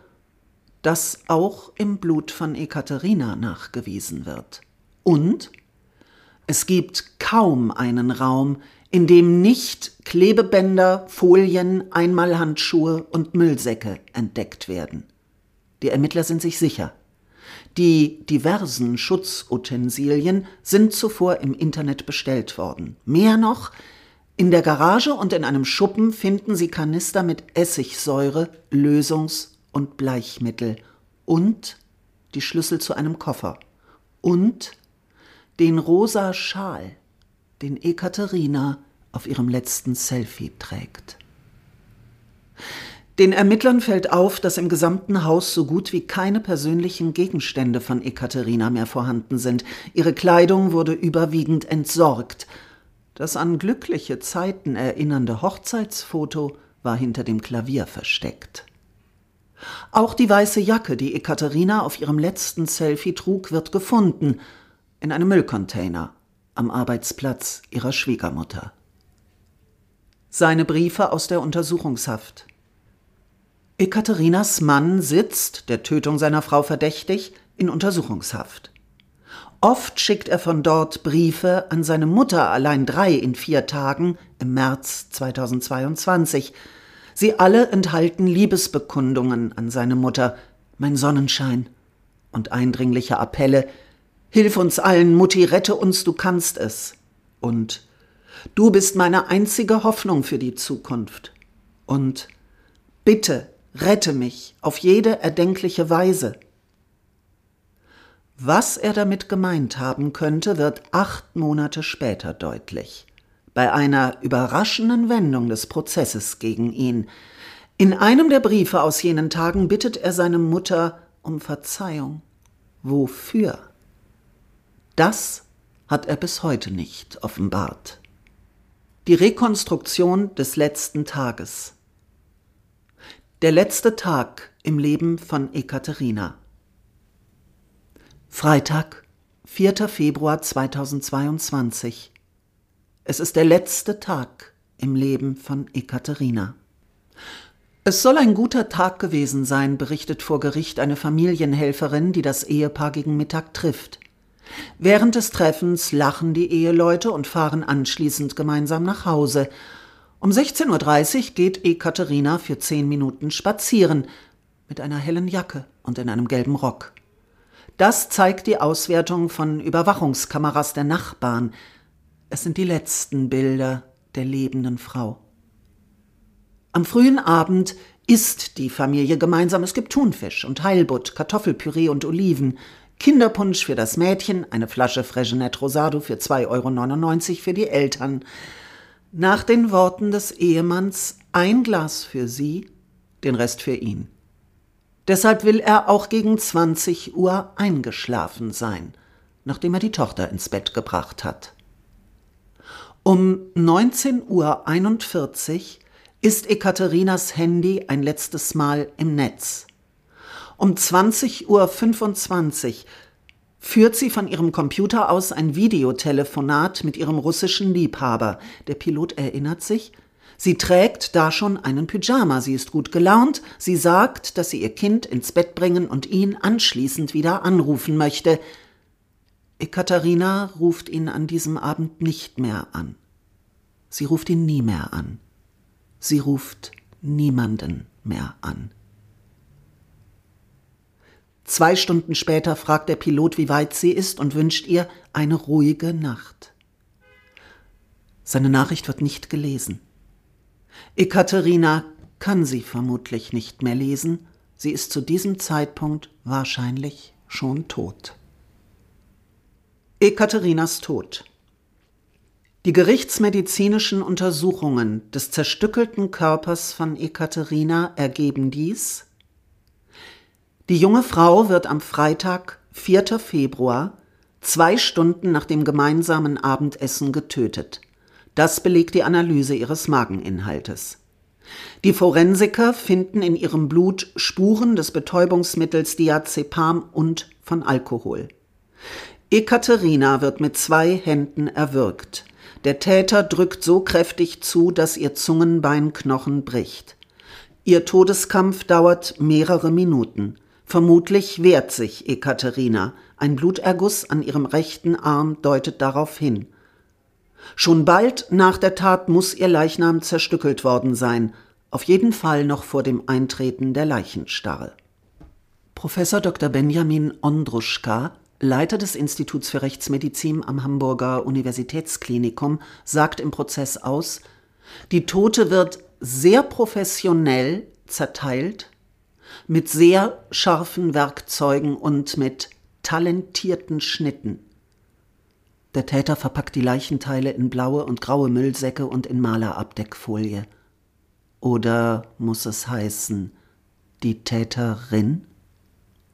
das auch im Blut von Ekaterina nachgewiesen wird. Und es gibt kaum einen Raum, in dem nicht Klebebänder, Folien, Einmalhandschuhe und Müllsäcke entdeckt werden. Die Ermittler sind sich sicher. Die diversen Schutzutensilien sind zuvor im Internet bestellt worden. Mehr noch, in der Garage und in einem Schuppen finden sie Kanister mit Essigsäure, Lösungs- und Bleichmittel und die Schlüssel zu einem Koffer und den rosa Schal, den Ekaterina auf ihrem letzten Selfie trägt. Den Ermittlern fällt auf, dass im gesamten Haus so gut wie keine persönlichen Gegenstände von Ekaterina mehr vorhanden sind. Ihre Kleidung wurde überwiegend entsorgt. Das an glückliche Zeiten erinnernde Hochzeitsfoto war hinter dem Klavier versteckt. Auch die weiße Jacke, die Ekaterina auf ihrem letzten Selfie trug, wird gefunden in einem Müllcontainer am Arbeitsplatz ihrer Schwiegermutter. Seine Briefe aus der Untersuchungshaft. Ekaterinas Mann sitzt, der Tötung seiner Frau verdächtig, in Untersuchungshaft. Oft schickt er von dort Briefe an seine Mutter, allein drei in vier Tagen im März 2022. Sie alle enthalten Liebesbekundungen an seine Mutter, mein Sonnenschein, und eindringliche Appelle, Hilf uns allen, Mutti, rette uns, du kannst es. Und Du bist meine einzige Hoffnung für die Zukunft. Und Bitte, Rette mich auf jede erdenkliche Weise. Was er damit gemeint haben könnte, wird acht Monate später deutlich. Bei einer überraschenden Wendung des Prozesses gegen ihn. In einem der Briefe aus jenen Tagen bittet er seine Mutter um Verzeihung. Wofür? Das hat er bis heute nicht offenbart. Die Rekonstruktion des letzten Tages. Der letzte Tag im Leben von Ekaterina. Freitag, 4. Februar 2022. Es ist der letzte Tag im Leben von Ekaterina. Es soll ein guter Tag gewesen sein, berichtet vor Gericht eine Familienhelferin, die das Ehepaar gegen Mittag trifft. Während des Treffens lachen die Eheleute und fahren anschließend gemeinsam nach Hause, um 16.30 Uhr geht Ekaterina für zehn Minuten spazieren mit einer hellen Jacke und in einem gelben Rock. Das zeigt die Auswertung von Überwachungskameras der Nachbarn. Es sind die letzten Bilder der lebenden Frau. Am frühen Abend isst die Familie gemeinsam. Es gibt Thunfisch und Heilbutt, Kartoffelpüree und Oliven, Kinderpunsch für das Mädchen, eine Flasche Fregenet Rosado für 2,99 Euro für die Eltern. Nach den Worten des Ehemanns ein Glas für sie, den Rest für ihn. Deshalb will er auch gegen 20 Uhr eingeschlafen sein, nachdem er die Tochter ins Bett gebracht hat. Um 19.41 Uhr ist Ekaterinas Handy ein letztes Mal im Netz. Um 20.25 Uhr führt sie von ihrem Computer aus ein Videotelefonat mit ihrem russischen Liebhaber. Der Pilot erinnert sich, sie trägt da schon einen Pyjama, sie ist gut gelaunt, sie sagt, dass sie ihr Kind ins Bett bringen und ihn anschließend wieder anrufen möchte. Ekaterina ruft ihn an diesem Abend nicht mehr an. Sie ruft ihn nie mehr an. Sie ruft niemanden mehr an. Zwei Stunden später fragt der Pilot, wie weit sie ist und wünscht ihr eine ruhige Nacht. Seine Nachricht wird nicht gelesen. Ekaterina kann sie vermutlich nicht mehr lesen. Sie ist zu diesem Zeitpunkt wahrscheinlich schon tot. Ekaterinas Tod. Die gerichtsmedizinischen Untersuchungen des zerstückelten Körpers von Ekaterina ergeben dies. Die junge Frau wird am Freitag, 4. Februar, zwei Stunden nach dem gemeinsamen Abendessen getötet. Das belegt die Analyse ihres Mageninhaltes. Die Forensiker finden in ihrem Blut Spuren des Betäubungsmittels Diazepam und von Alkohol. Ekaterina wird mit zwei Händen erwürgt. Der Täter drückt so kräftig zu, dass ihr Zungenbeinknochen bricht. Ihr Todeskampf dauert mehrere Minuten. Vermutlich wehrt sich Ekaterina. Ein Bluterguss an ihrem rechten Arm deutet darauf hin. Schon bald nach der Tat muss ihr Leichnam zerstückelt worden sein, auf jeden Fall noch vor dem Eintreten der Leichenstarre. Professor Dr. Benjamin Ondruschka, Leiter des Instituts für Rechtsmedizin am Hamburger Universitätsklinikum, sagt im Prozess aus, die Tote wird sehr professionell zerteilt, mit sehr scharfen Werkzeugen und mit talentierten Schnitten. Der Täter verpackt die Leichenteile in blaue und graue Müllsäcke und in Malerabdeckfolie. Oder muss es heißen, die Täterin?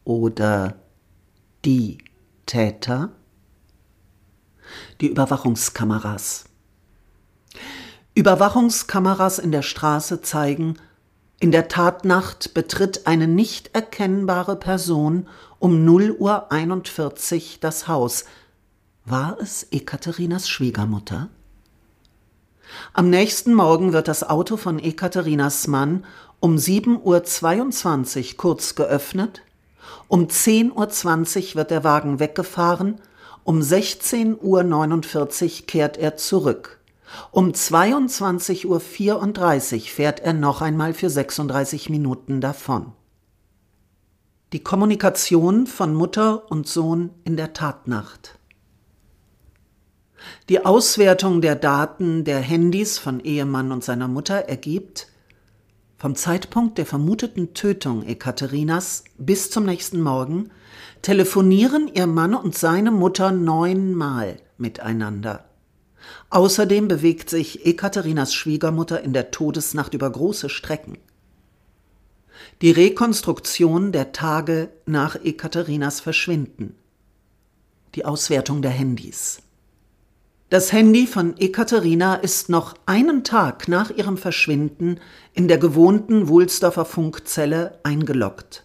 Oder die Täter? Die Überwachungskameras. Überwachungskameras in der Straße zeigen, in der Tatnacht betritt eine nicht erkennbare Person um 0 Uhr 41 das Haus, war es Ekaterinas Schwiegermutter? Am nächsten Morgen wird das Auto von Ekaterinas Mann um 7.22 Uhr kurz geöffnet, um 10.20 Uhr wird der Wagen weggefahren, um 16.49 Uhr kehrt er zurück. Um 22.34 Uhr fährt er noch einmal für 36 Minuten davon. Die Kommunikation von Mutter und Sohn in der Tatnacht. Die Auswertung der Daten der Handys von Ehemann und seiner Mutter ergibt, vom Zeitpunkt der vermuteten Tötung Ekaterinas bis zum nächsten Morgen telefonieren ihr Mann und seine Mutter neunmal miteinander. Außerdem bewegt sich Ekaterinas Schwiegermutter in der Todesnacht über große Strecken. Die Rekonstruktion der Tage nach Ekaterinas Verschwinden. Die Auswertung der Handys. Das Handy von Ekaterina ist noch einen Tag nach ihrem Verschwinden in der gewohnten Wulsdorfer Funkzelle eingeloggt.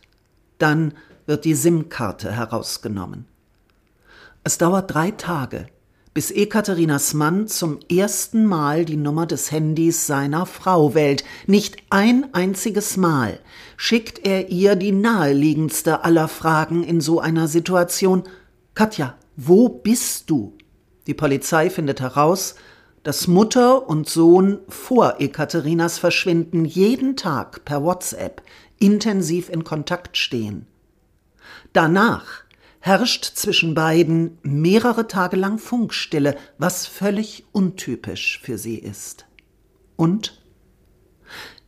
Dann wird die SIM-Karte herausgenommen. Es dauert drei Tage, bis Ekaterinas Mann zum ersten Mal die Nummer des Handys seiner Frau wählt. Nicht ein einziges Mal schickt er ihr die naheliegendste aller Fragen in so einer Situation. Katja, wo bist du? Die Polizei findet heraus, dass Mutter und Sohn vor Ekaterinas Verschwinden jeden Tag per WhatsApp intensiv in Kontakt stehen. Danach herrscht zwischen beiden mehrere Tage lang Funkstille, was völlig untypisch für sie ist. Und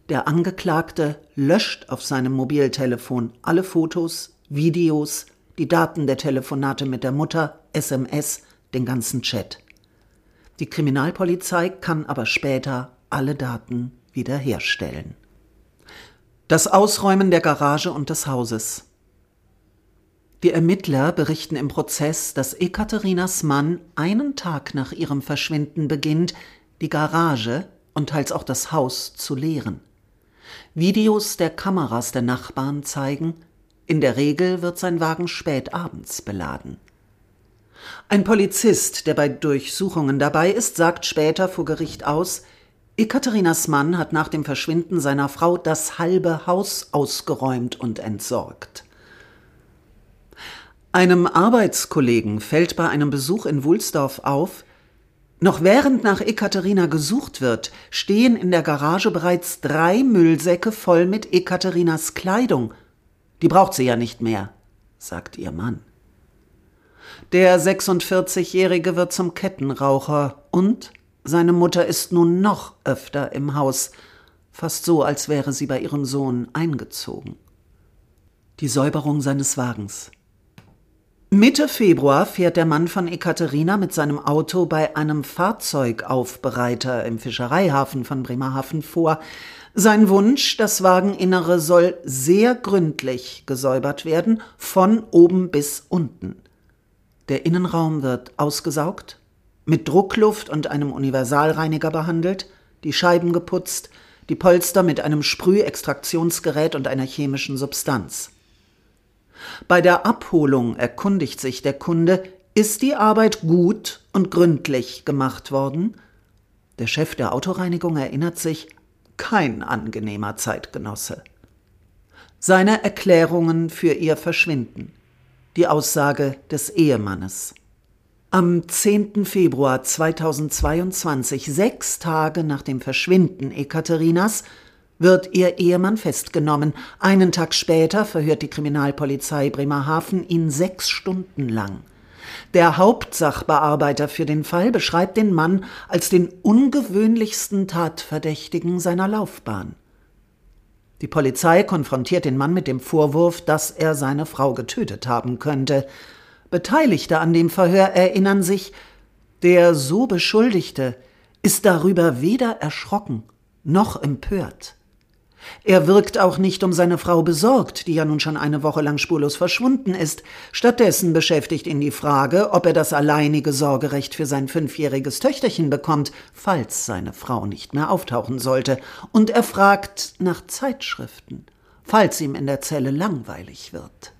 der Angeklagte löscht auf seinem Mobiltelefon alle Fotos, Videos, die Daten der Telefonate mit der Mutter, SMS, den ganzen Chat. Die Kriminalpolizei kann aber später alle Daten wiederherstellen. Das Ausräumen der Garage und des Hauses. Die Ermittler berichten im Prozess, dass Ekaterinas Mann einen Tag nach ihrem Verschwinden beginnt, die Garage und teils auch das Haus zu leeren. Videos der Kameras der Nachbarn zeigen, in der Regel wird sein Wagen spät abends beladen. Ein Polizist, der bei Durchsuchungen dabei ist, sagt später vor Gericht aus, Ekaterinas Mann hat nach dem Verschwinden seiner Frau das halbe Haus ausgeräumt und entsorgt. Einem Arbeitskollegen fällt bei einem Besuch in Wulsdorf auf, noch während nach Ekaterina gesucht wird, stehen in der Garage bereits drei Müllsäcke voll mit Ekaterinas Kleidung. Die braucht sie ja nicht mehr, sagt ihr Mann. Der 46-Jährige wird zum Kettenraucher und seine Mutter ist nun noch öfter im Haus, fast so, als wäre sie bei ihrem Sohn eingezogen. Die Säuberung seines Wagens. Mitte Februar fährt der Mann von Ekaterina mit seinem Auto bei einem Fahrzeugaufbereiter im Fischereihafen von Bremerhaven vor. Sein Wunsch, das Wageninnere soll sehr gründlich gesäubert werden, von oben bis unten. Der Innenraum wird ausgesaugt, mit Druckluft und einem Universalreiniger behandelt, die Scheiben geputzt, die Polster mit einem Sprühextraktionsgerät und einer chemischen Substanz. Bei der Abholung erkundigt sich der Kunde, ist die Arbeit gut und gründlich gemacht worden? Der Chef der Autoreinigung erinnert sich, kein angenehmer Zeitgenosse. Seine Erklärungen für ihr Verschwinden. Die Aussage des Ehemannes. Am 10. Februar 2022, sechs Tage nach dem Verschwinden Ekaterinas, wird ihr Ehemann festgenommen. Einen Tag später verhört die Kriminalpolizei Bremerhaven ihn sechs Stunden lang. Der Hauptsachbearbeiter für den Fall beschreibt den Mann als den ungewöhnlichsten Tatverdächtigen seiner Laufbahn. Die Polizei konfrontiert den Mann mit dem Vorwurf, dass er seine Frau getötet haben könnte. Beteiligte an dem Verhör erinnern sich, der so Beschuldigte ist darüber weder erschrocken noch empört. Er wirkt auch nicht um seine Frau besorgt, die ja nun schon eine Woche lang spurlos verschwunden ist. Stattdessen beschäftigt ihn die Frage, ob er das alleinige Sorgerecht für sein fünfjähriges Töchterchen bekommt, falls seine Frau nicht mehr auftauchen sollte. Und er fragt nach Zeitschriften, falls ihm in der Zelle langweilig wird.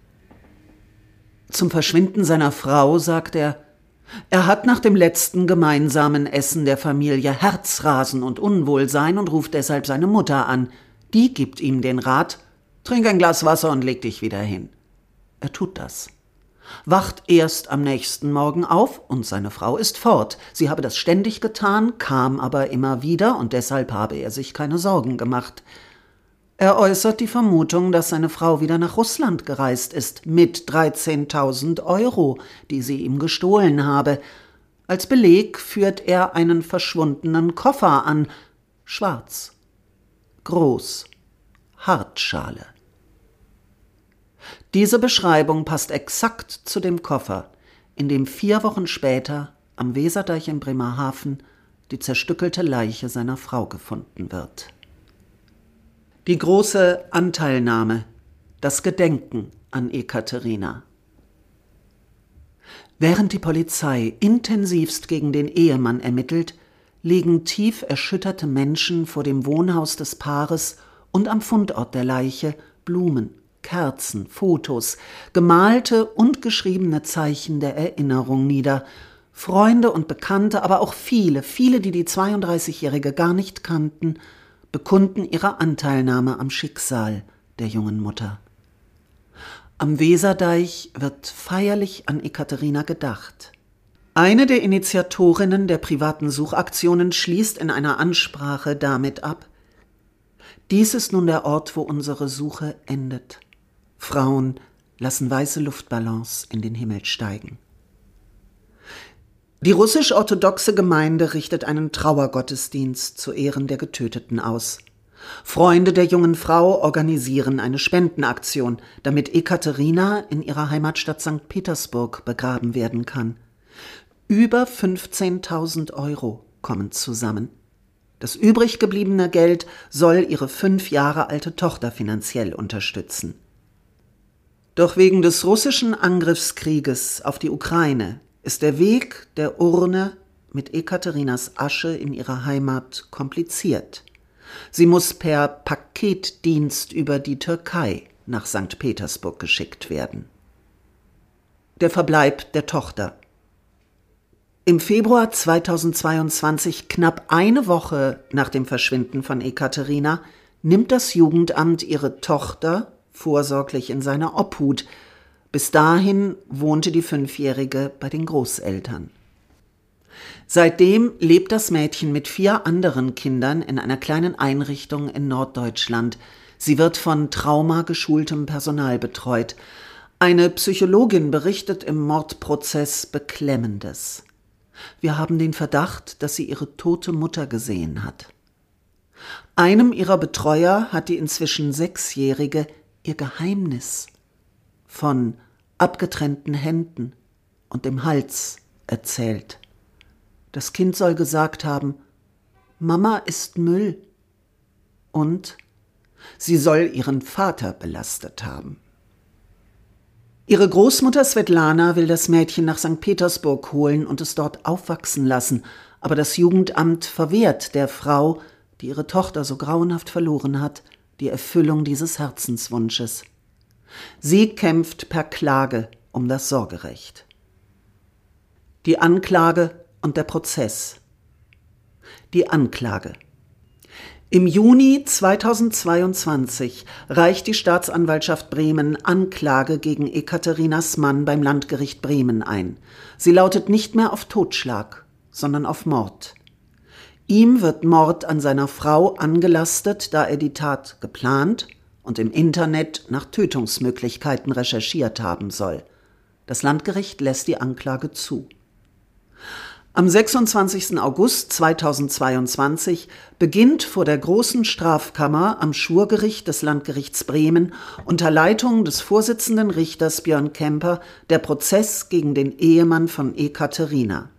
Zum Verschwinden seiner Frau sagt er, er hat nach dem letzten gemeinsamen Essen der Familie Herzrasen und Unwohlsein und ruft deshalb seine Mutter an. Die gibt ihm den Rat, trink ein Glas Wasser und leg dich wieder hin. Er tut das. Wacht erst am nächsten Morgen auf und seine Frau ist fort. Sie habe das ständig getan, kam aber immer wieder und deshalb habe er sich keine Sorgen gemacht. Er äußert die Vermutung, dass seine Frau wieder nach Russland gereist ist mit 13.000 Euro, die sie ihm gestohlen habe. Als Beleg führt er einen verschwundenen Koffer an, schwarz, groß, Hartschale. Diese Beschreibung passt exakt zu dem Koffer, in dem vier Wochen später am Weserdeich in Bremerhaven die zerstückelte Leiche seiner Frau gefunden wird. Die große Anteilnahme, das Gedenken an Ekaterina. Während die Polizei intensivst gegen den Ehemann ermittelt, liegen tief erschütterte Menschen vor dem Wohnhaus des Paares und am Fundort der Leiche Blumen, Kerzen, Fotos, gemalte und geschriebene Zeichen der Erinnerung nieder, Freunde und Bekannte, aber auch viele, viele, die die 32-Jährige gar nicht kannten, bekunden ihre Anteilnahme am Schicksal der jungen Mutter. Am Weserdeich wird feierlich an Ekaterina gedacht. Eine der Initiatorinnen der privaten Suchaktionen schließt in einer Ansprache damit ab, dies ist nun der Ort, wo unsere Suche endet. Frauen lassen weiße Luftballons in den Himmel steigen. Die russisch-orthodoxe Gemeinde richtet einen Trauergottesdienst zu Ehren der Getöteten aus. Freunde der jungen Frau organisieren eine Spendenaktion, damit Ekaterina in ihrer Heimatstadt St. Petersburg begraben werden kann. Über 15.000 Euro kommen zusammen. Das übrig gebliebene Geld soll ihre fünf Jahre alte Tochter finanziell unterstützen. Doch wegen des russischen Angriffskrieges auf die Ukraine ist der Weg der Urne mit Ekaterinas Asche in ihrer Heimat kompliziert. Sie muss per Paketdienst über die Türkei nach St. Petersburg geschickt werden. Der Verbleib der Tochter. Im Februar 2022, knapp eine Woche nach dem Verschwinden von Ekaterina, nimmt das Jugendamt ihre Tochter vorsorglich in seine Obhut, Bis dahin wohnte die Fünfjährige bei den Großeltern. Seitdem lebt das Mädchen mit vier anderen Kindern in einer kleinen Einrichtung in Norddeutschland. Sie wird von traumageschultem Personal betreut. Eine Psychologin berichtet im Mordprozess Beklemmendes. Wir haben den Verdacht, dass sie ihre tote Mutter gesehen hat. Einem ihrer Betreuer hat die inzwischen Sechsjährige ihr Geheimnis von abgetrennten Händen und dem Hals erzählt. Das Kind soll gesagt haben, Mama ist Müll. Und sie soll ihren Vater belastet haben. Ihre Großmutter Svetlana will das Mädchen nach St. Petersburg holen und es dort aufwachsen lassen, aber das Jugendamt verwehrt der Frau, die ihre Tochter so grauenhaft verloren hat, die Erfüllung dieses Herzenswunsches. Sie kämpft per Klage um das Sorgerecht. Die Anklage und der Prozess. Die Anklage. Im Juni 2022 reicht die Staatsanwaltschaft Bremen Anklage gegen Ekaterinas Mann beim Landgericht Bremen ein. Sie lautet nicht mehr auf Totschlag, sondern auf Mord. Ihm wird Mord an seiner Frau angelastet, da er die Tat geplant und im Internet nach Tötungsmöglichkeiten recherchiert haben soll. Das Landgericht lässt die Anklage zu. Am 26. August 2022 beginnt vor der Großen Strafkammer am Schwurgericht des Landgerichts Bremen unter Leitung des Vorsitzenden Richters Björn Kemper der Prozess gegen den Ehemann von Ekaterina.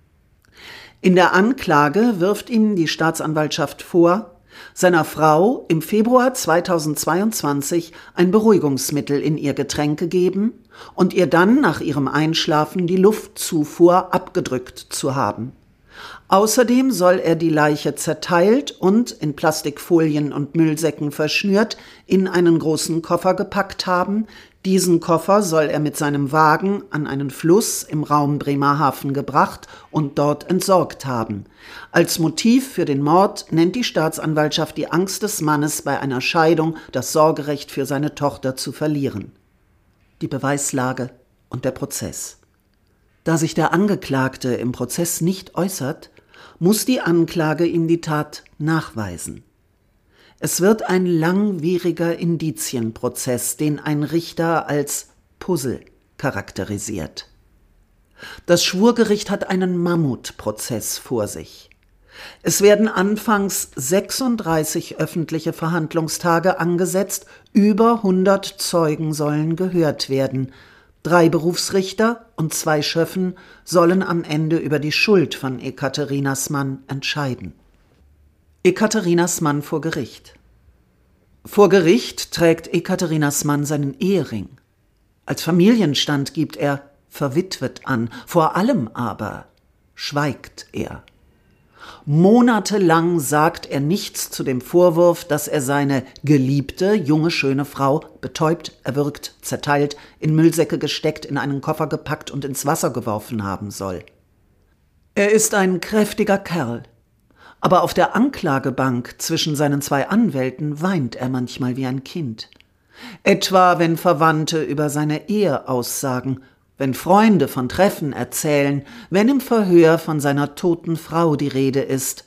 In der Anklage wirft ihm die Staatsanwaltschaft vor, seiner Frau im Februar 2022 ein Beruhigungsmittel in ihr Getränk gegeben und ihr dann nach ihrem Einschlafen die Luftzufuhr abgedrückt zu haben. Außerdem soll er die Leiche zerteilt und in Plastikfolien und Müllsäcken verschnürt in einen großen Koffer gepackt haben, diesen Koffer soll er mit seinem Wagen an einen Fluss im Raum Bremerhaven gebracht und dort entsorgt haben. Als Motiv für den Mord nennt die Staatsanwaltschaft die Angst des Mannes, bei einer Scheidung das Sorgerecht für seine Tochter zu verlieren. Die Beweislage und der Prozess. Da sich der Angeklagte im Prozess nicht äußert, muss die Anklage ihm die Tat nachweisen. Es wird ein langwieriger Indizienprozess, den ein Richter als Puzzle charakterisiert. Das Schwurgericht hat einen Mammutprozess vor sich. Es werden anfangs 36 öffentliche Verhandlungstage angesetzt, über 100 Zeugen sollen gehört werden. Drei Berufsrichter und zwei Schöffen sollen am Ende über die Schuld von Ekaterinas Mann entscheiden. Ekaterinas Mann vor Gericht. Vor Gericht trägt Ekaterinas Mann seinen Ehering. Als Familienstand gibt er verwitwet an, vor allem aber schweigt er. Monatelang sagt er nichts zu dem Vorwurf, dass er seine geliebte, junge, schöne Frau betäubt, erwürgt, zerteilt, in Müllsäcke gesteckt, in einen Koffer gepackt und ins Wasser geworfen haben soll. Er ist ein kräftiger Kerl, aber auf der Anklagebank zwischen seinen zwei Anwälten weint er manchmal wie ein Kind. Etwa wenn Verwandte über seine Ehe aussagen, wenn Freunde von Treffen erzählen, wenn im Verhör von seiner toten Frau die Rede ist,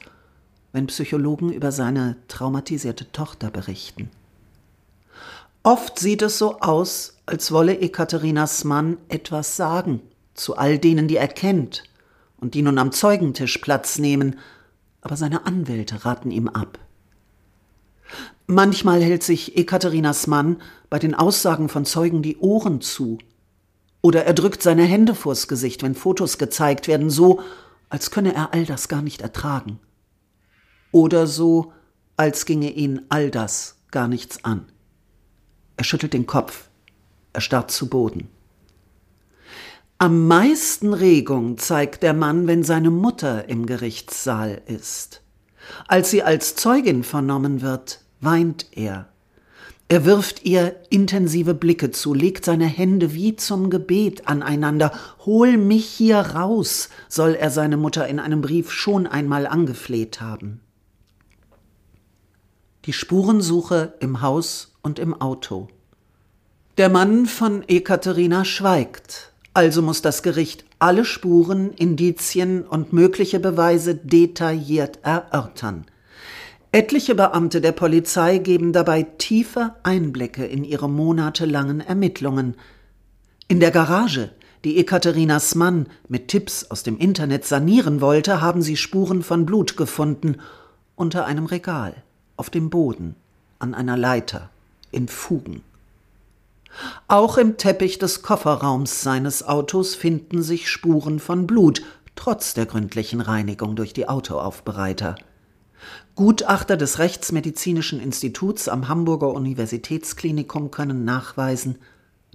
wenn Psychologen über seine traumatisierte Tochter berichten. Oft sieht es so aus, als wolle Ekaterinas Mann etwas sagen zu all denen, die er kennt und die nun am Zeugentisch Platz nehmen, aber seine Anwälte raten ihm ab. Manchmal hält sich Ekaterinas Mann bei den Aussagen von Zeugen die Ohren zu. Oder er drückt seine Hände vors Gesicht, wenn Fotos gezeigt werden, so, als könne er all das gar nicht ertragen. Oder so, als ginge ihn all das gar nichts an. Er schüttelt den Kopf, er starrt zu Boden. Am meisten Regung zeigt der Mann, wenn seine Mutter im Gerichtssaal ist. Als sie als Zeugin vernommen wird, weint er. Er wirft ihr intensive Blicke zu, legt seine Hände wie zum Gebet aneinander. Hol mich hier raus, soll er seine Mutter in einem Brief schon einmal angefleht haben. Die Spurensuche im Haus und im Auto. Der Mann von Ekaterina schweigt, also muss das Gericht alle Spuren, Indizien und mögliche Beweise detailliert erörtern. Etliche Beamte der Polizei geben dabei tiefe Einblicke in ihre monatelangen Ermittlungen. In der Garage, die Ekaterinas Mann mit Tipps aus dem Internet sanieren wollte, haben sie Spuren von Blut gefunden unter einem Regal, auf dem Boden, an einer Leiter, in Fugen. Auch im Teppich des Kofferraums seines Autos finden sich Spuren von Blut, trotz der gründlichen Reinigung durch die Autoaufbereiter. Gutachter des Rechtsmedizinischen Instituts am Hamburger Universitätsklinikum können nachweisen,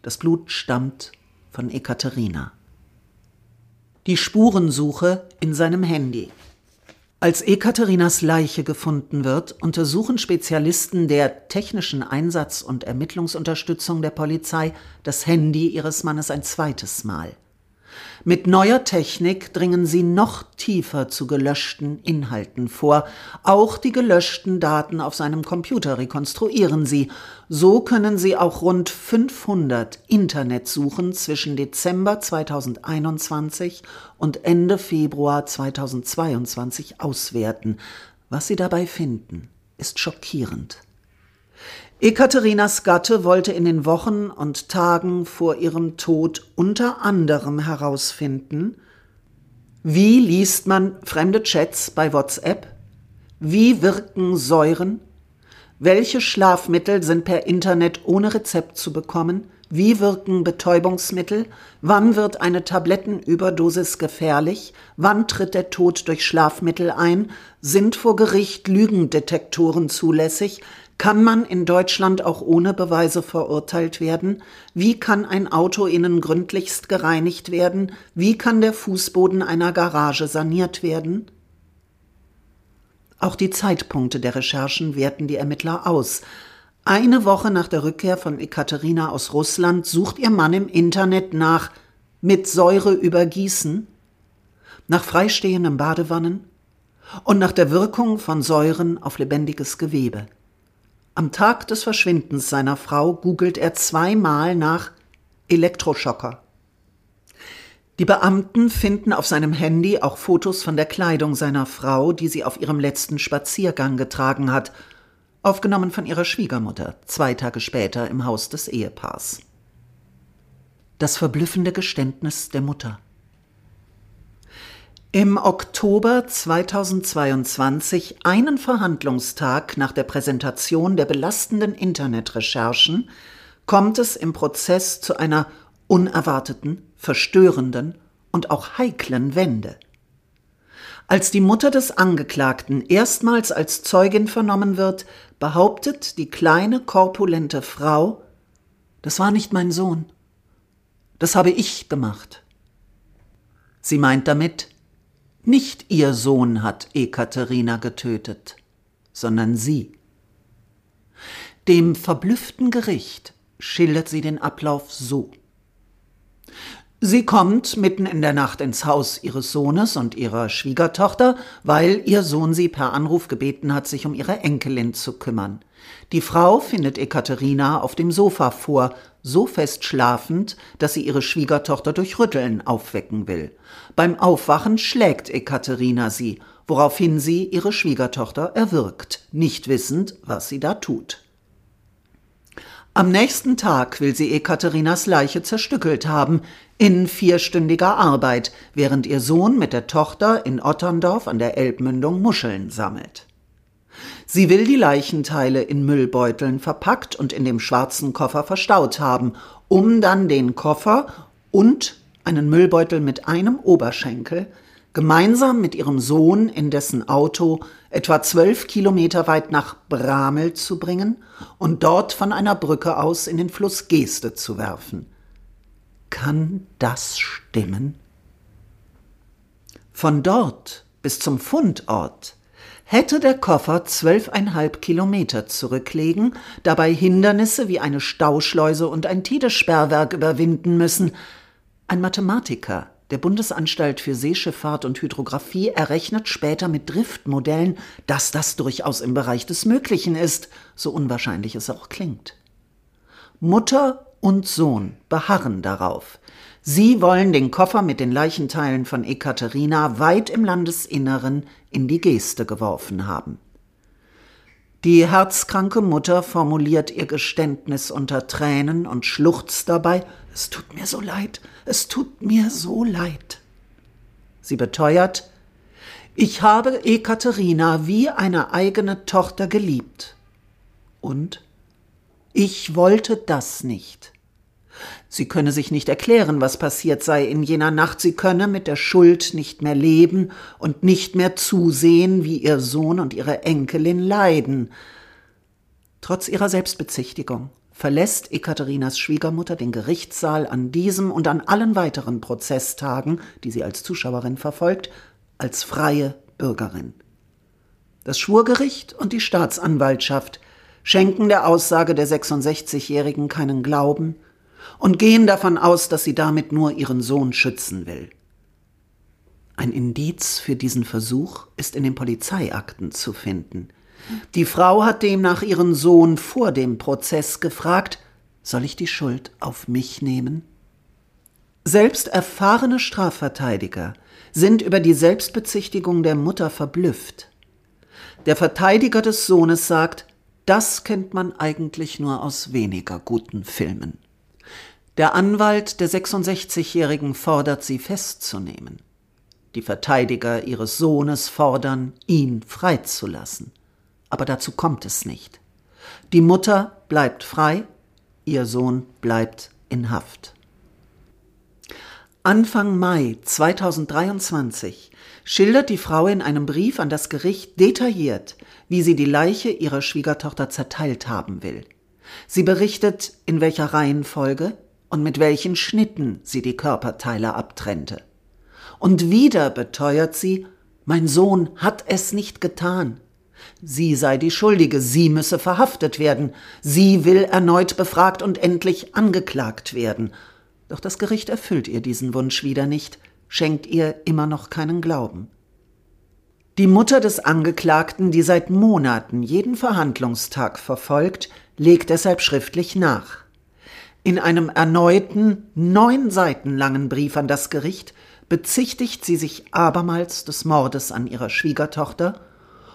das Blut stammt von Ekaterina. Die Spurensuche in seinem Handy. Als Ekaterinas Leiche gefunden wird, untersuchen Spezialisten der technischen Einsatz- und Ermittlungsunterstützung der Polizei das Handy ihres Mannes ein zweites Mal. Mit neuer Technik dringen sie noch tiefer zu gelöschten Inhalten vor. Auch die gelöschten Daten auf seinem Computer rekonstruieren sie. So können sie auch rund 500 Internetsuchen zwischen Dezember 2021 und Ende Februar 2022 auswerten. Was sie dabei finden, ist schockierend. Ekaterinas Gatte wollte in den Wochen und Tagen vor ihrem Tod unter anderem herausfinden, wie liest man fremde Chats bei WhatsApp? Wie wirken Säuren? Welche Schlafmittel sind per Internet ohne Rezept zu bekommen? Wie wirken Betäubungsmittel? Wann wird eine Tablettenüberdosis gefährlich? Wann tritt der Tod durch Schlafmittel ein? Sind vor Gericht Lügendetektoren zulässig? Kann man in Deutschland auch ohne Beweise verurteilt werden? Wie kann ein Auto innen gründlichst gereinigt werden? Wie kann der Fußboden einer Garage saniert werden? Auch die Zeitpunkte der Recherchen werten die Ermittler aus. Eine Woche nach der Rückkehr von Ekaterina aus Russland sucht ihr Mann im Internet nach mit Säure übergießen, nach freistehenden Badewannen und nach der Wirkung von Säuren auf lebendiges Gewebe. Am Tag des Verschwindens seiner Frau googelt er zweimal nach Elektroschocker. Die Beamten finden auf seinem Handy auch Fotos von der Kleidung seiner Frau, die sie auf ihrem letzten Spaziergang getragen hat, aufgenommen von ihrer Schwiegermutter, zwei Tage später im Haus des Ehepaars. Das verblüffende Geständnis der Mutter. Im Oktober 2022, einen Verhandlungstag nach der Präsentation der belastenden Internetrecherchen, kommt es im Prozess zu einer unerwarteten, verstörenden und auch heiklen Wende. Als die Mutter des Angeklagten erstmals als Zeugin vernommen wird, behauptet die kleine korpulente Frau, das war nicht mein Sohn, das habe ich gemacht. Sie meint damit, nicht ihr Sohn hat Ekaterina getötet, sondern sie. Dem verblüfften Gericht schildert sie den Ablauf so. Sie kommt mitten in der Nacht ins Haus ihres Sohnes und ihrer Schwiegertochter, weil ihr Sohn sie per Anruf gebeten hat, sich um ihre Enkelin zu kümmern. Die Frau findet Ekaterina auf dem Sofa vor, so fest schlafend, dass sie ihre Schwiegertochter durch Rütteln aufwecken will. Beim Aufwachen schlägt Ekaterina sie, woraufhin sie ihre Schwiegertochter erwürgt, nicht wissend, was sie da tut. Am nächsten Tag will sie Ekaterinas Leiche zerstückelt haben, in vierstündiger Arbeit, während ihr Sohn mit der Tochter in Otterndorf an der Elbmündung Muscheln sammelt. Sie will die Leichenteile in Müllbeuteln verpackt und in dem schwarzen Koffer verstaut haben, um dann den Koffer und einen Müllbeutel mit einem Oberschenkel gemeinsam mit ihrem Sohn in dessen Auto etwa zwölf Kilometer weit nach Bramel zu bringen und dort von einer Brücke aus in den Fluss Geste zu werfen. Kann das stimmen? Von dort bis zum Fundort hätte der Koffer zwölfeinhalb Kilometer zurücklegen, dabei Hindernisse wie eine Stauschleuse und ein Tidesperrwerk überwinden müssen. Ein Mathematiker der Bundesanstalt für Seeschifffahrt und Hydrographie errechnet später mit Driftmodellen, dass das durchaus im Bereich des Möglichen ist, so unwahrscheinlich es auch klingt. Mutter und Sohn beharren darauf. Sie wollen den Koffer mit den Leichenteilen von Ekaterina weit im Landesinneren in die Geste geworfen haben. Die herzkranke Mutter formuliert ihr Geständnis unter Tränen und schluchzt dabei Es tut mir so leid, es tut mir so leid. Sie beteuert Ich habe Ekaterina wie eine eigene Tochter geliebt. Und ich wollte das nicht. Sie könne sich nicht erklären, was passiert sei in jener Nacht, sie könne mit der Schuld nicht mehr leben und nicht mehr zusehen, wie ihr Sohn und ihre Enkelin leiden. Trotz ihrer Selbstbezichtigung verlässt Ekaterinas Schwiegermutter den Gerichtssaal an diesem und an allen weiteren Prozesstagen, die sie als Zuschauerin verfolgt, als freie Bürgerin. Das Schwurgericht und die Staatsanwaltschaft schenken der Aussage der 66-Jährigen keinen Glauben, und gehen davon aus, dass sie damit nur ihren Sohn schützen will. Ein Indiz für diesen Versuch ist in den Polizeiakten zu finden. Die Frau hat demnach ihren Sohn vor dem Prozess gefragt, soll ich die Schuld auf mich nehmen? Selbst erfahrene Strafverteidiger sind über die Selbstbezichtigung der Mutter verblüfft. Der Verteidiger des Sohnes sagt, das kennt man eigentlich nur aus weniger guten Filmen. Der Anwalt der 66-Jährigen fordert sie festzunehmen. Die Verteidiger ihres Sohnes fordern, ihn freizulassen. Aber dazu kommt es nicht. Die Mutter bleibt frei, ihr Sohn bleibt in Haft. Anfang Mai 2023 schildert die Frau in einem Brief an das Gericht detailliert, wie sie die Leiche ihrer Schwiegertochter zerteilt haben will. Sie berichtet, in welcher Reihenfolge, und mit welchen Schnitten sie die Körperteile abtrennte. Und wieder beteuert sie, mein Sohn hat es nicht getan. Sie sei die Schuldige, sie müsse verhaftet werden, sie will erneut befragt und endlich angeklagt werden. Doch das Gericht erfüllt ihr diesen Wunsch wieder nicht, schenkt ihr immer noch keinen Glauben. Die Mutter des Angeklagten, die seit Monaten jeden Verhandlungstag verfolgt, legt deshalb schriftlich nach. In einem erneuten, neun Seiten langen Brief an das Gericht bezichtigt sie sich abermals des Mordes an ihrer Schwiegertochter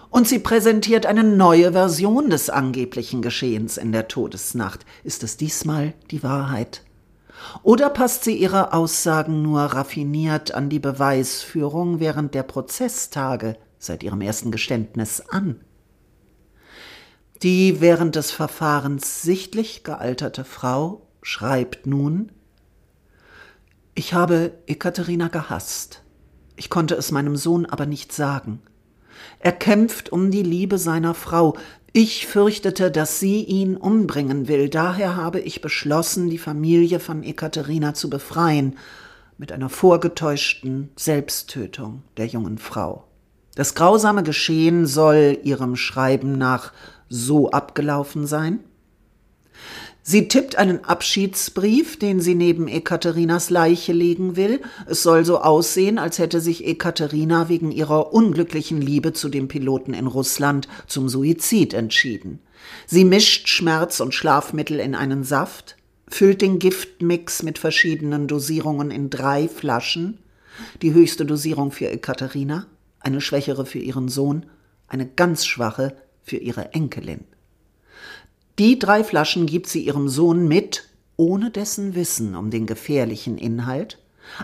und sie präsentiert eine neue Version des angeblichen Geschehens in der Todesnacht. Ist es diesmal die Wahrheit? Oder passt sie ihre Aussagen nur raffiniert an die Beweisführung während der Prozesstage seit ihrem ersten Geständnis an? Die während des Verfahrens sichtlich gealterte Frau schreibt nun Ich habe Ekaterina gehasst. Ich konnte es meinem Sohn aber nicht sagen. Er kämpft um die Liebe seiner Frau. Ich fürchtete, dass sie ihn umbringen will. Daher habe ich beschlossen, die Familie von Ekaterina zu befreien, mit einer vorgetäuschten Selbsttötung der jungen Frau. Das grausame Geschehen soll ihrem Schreiben nach so abgelaufen sein. Sie tippt einen Abschiedsbrief, den sie neben Ekaterinas Leiche legen will. Es soll so aussehen, als hätte sich Ekaterina wegen ihrer unglücklichen Liebe zu dem Piloten in Russland zum Suizid entschieden. Sie mischt Schmerz- und Schlafmittel in einen Saft, füllt den Giftmix mit verschiedenen Dosierungen in drei Flaschen, die höchste Dosierung für Ekaterina, eine schwächere für ihren Sohn, eine ganz schwache für ihre Enkelin. Die drei Flaschen gibt sie ihrem Sohn mit, ohne dessen Wissen um den gefährlichen Inhalt,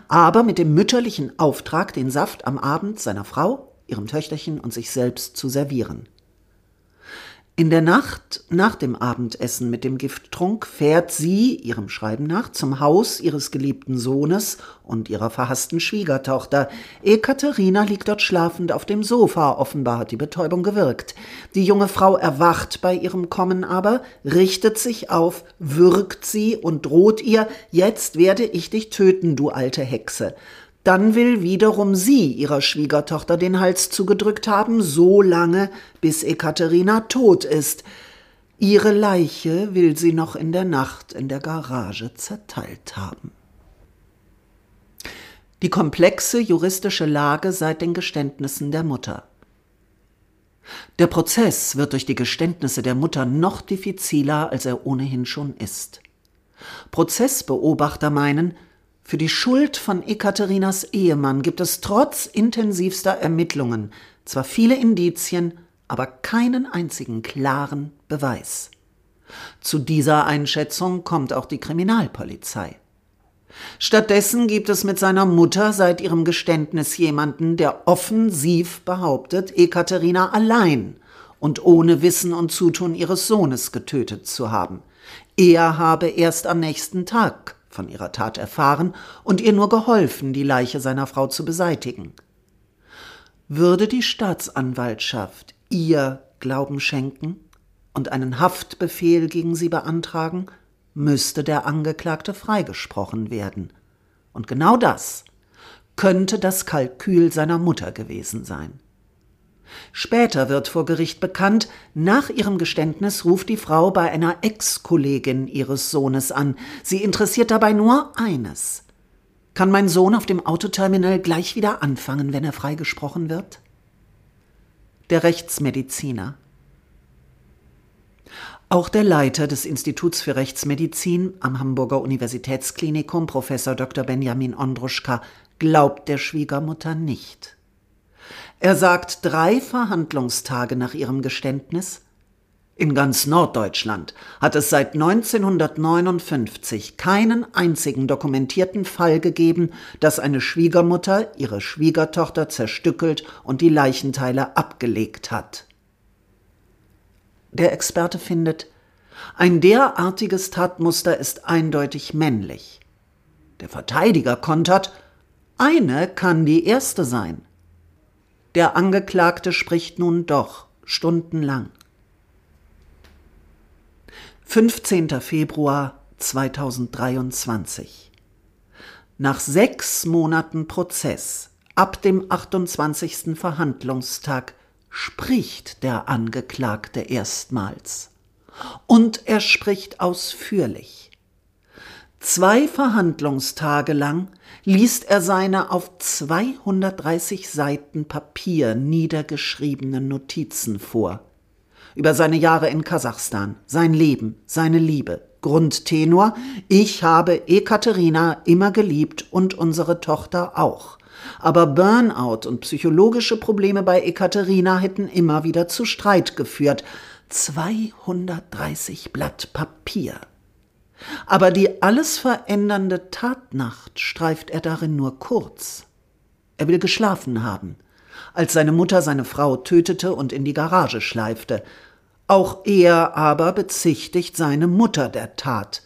aber mit dem mütterlichen Auftrag, den Saft am Abend seiner Frau, ihrem Töchterchen und sich selbst zu servieren. In der Nacht nach dem Abendessen mit dem Gifttrunk fährt sie, ihrem Schreiben nach, zum Haus ihres geliebten Sohnes und ihrer verhassten Schwiegertochter. Ekaterina liegt dort schlafend auf dem Sofa, offenbar hat die Betäubung gewirkt. Die junge Frau erwacht bei ihrem Kommen aber, richtet sich auf, würgt sie und droht ihr, jetzt werde ich dich töten, du alte Hexe. Dann will wiederum sie ihrer Schwiegertochter den Hals zugedrückt haben, so lange, bis Ekaterina tot ist. Ihre Leiche will sie noch in der Nacht in der Garage zerteilt haben. Die komplexe juristische Lage seit den Geständnissen der Mutter. Der Prozess wird durch die Geständnisse der Mutter noch diffiziler, als er ohnehin schon ist. Prozessbeobachter meinen, für die Schuld von Ekaterinas Ehemann gibt es trotz intensivster Ermittlungen zwar viele Indizien, aber keinen einzigen klaren Beweis. Zu dieser Einschätzung kommt auch die Kriminalpolizei. Stattdessen gibt es mit seiner Mutter seit ihrem Geständnis jemanden, der offensiv behauptet, Ekaterina allein und ohne Wissen und Zutun ihres Sohnes getötet zu haben. Er habe erst am nächsten Tag von ihrer Tat erfahren und ihr nur geholfen, die Leiche seiner Frau zu beseitigen. Würde die Staatsanwaltschaft ihr Glauben schenken und einen Haftbefehl gegen sie beantragen, müsste der Angeklagte freigesprochen werden. Und genau das könnte das Kalkül seiner Mutter gewesen sein. Später wird vor Gericht bekannt, nach ihrem Geständnis ruft die Frau bei einer Ex-Kollegin ihres Sohnes an. Sie interessiert dabei nur eines. Kann mein Sohn auf dem Autoterminal gleich wieder anfangen, wenn er freigesprochen wird? Der Rechtsmediziner. Auch der Leiter des Instituts für Rechtsmedizin am Hamburger Universitätsklinikum, Professor Dr. Benjamin Ondruschka, glaubt der Schwiegermutter nicht. Er sagt drei Verhandlungstage nach ihrem Geständnis, in ganz Norddeutschland hat es seit 1959 keinen einzigen dokumentierten Fall gegeben, dass eine Schwiegermutter ihre Schwiegertochter zerstückelt und die Leichenteile abgelegt hat. Der Experte findet, ein derartiges Tatmuster ist eindeutig männlich. Der Verteidiger kontert, eine kann die erste sein. Der Angeklagte spricht nun doch stundenlang. 15. Februar 2023. Nach sechs Monaten Prozess, ab dem 28. Verhandlungstag, spricht der Angeklagte erstmals. Und er spricht ausführlich. Zwei Verhandlungstage lang liest er seine auf 230 Seiten Papier niedergeschriebene Notizen vor. Über seine Jahre in Kasachstan, sein Leben, seine Liebe. Grundtenor, ich habe Ekaterina immer geliebt und unsere Tochter auch. Aber Burnout und psychologische Probleme bei Ekaterina hätten immer wieder zu Streit geführt. 230 Blatt Papier. Aber die alles verändernde Tatnacht streift er darin nur kurz. Er will geschlafen haben, als seine Mutter seine Frau tötete und in die Garage schleifte. Auch er aber bezichtigt seine Mutter der Tat.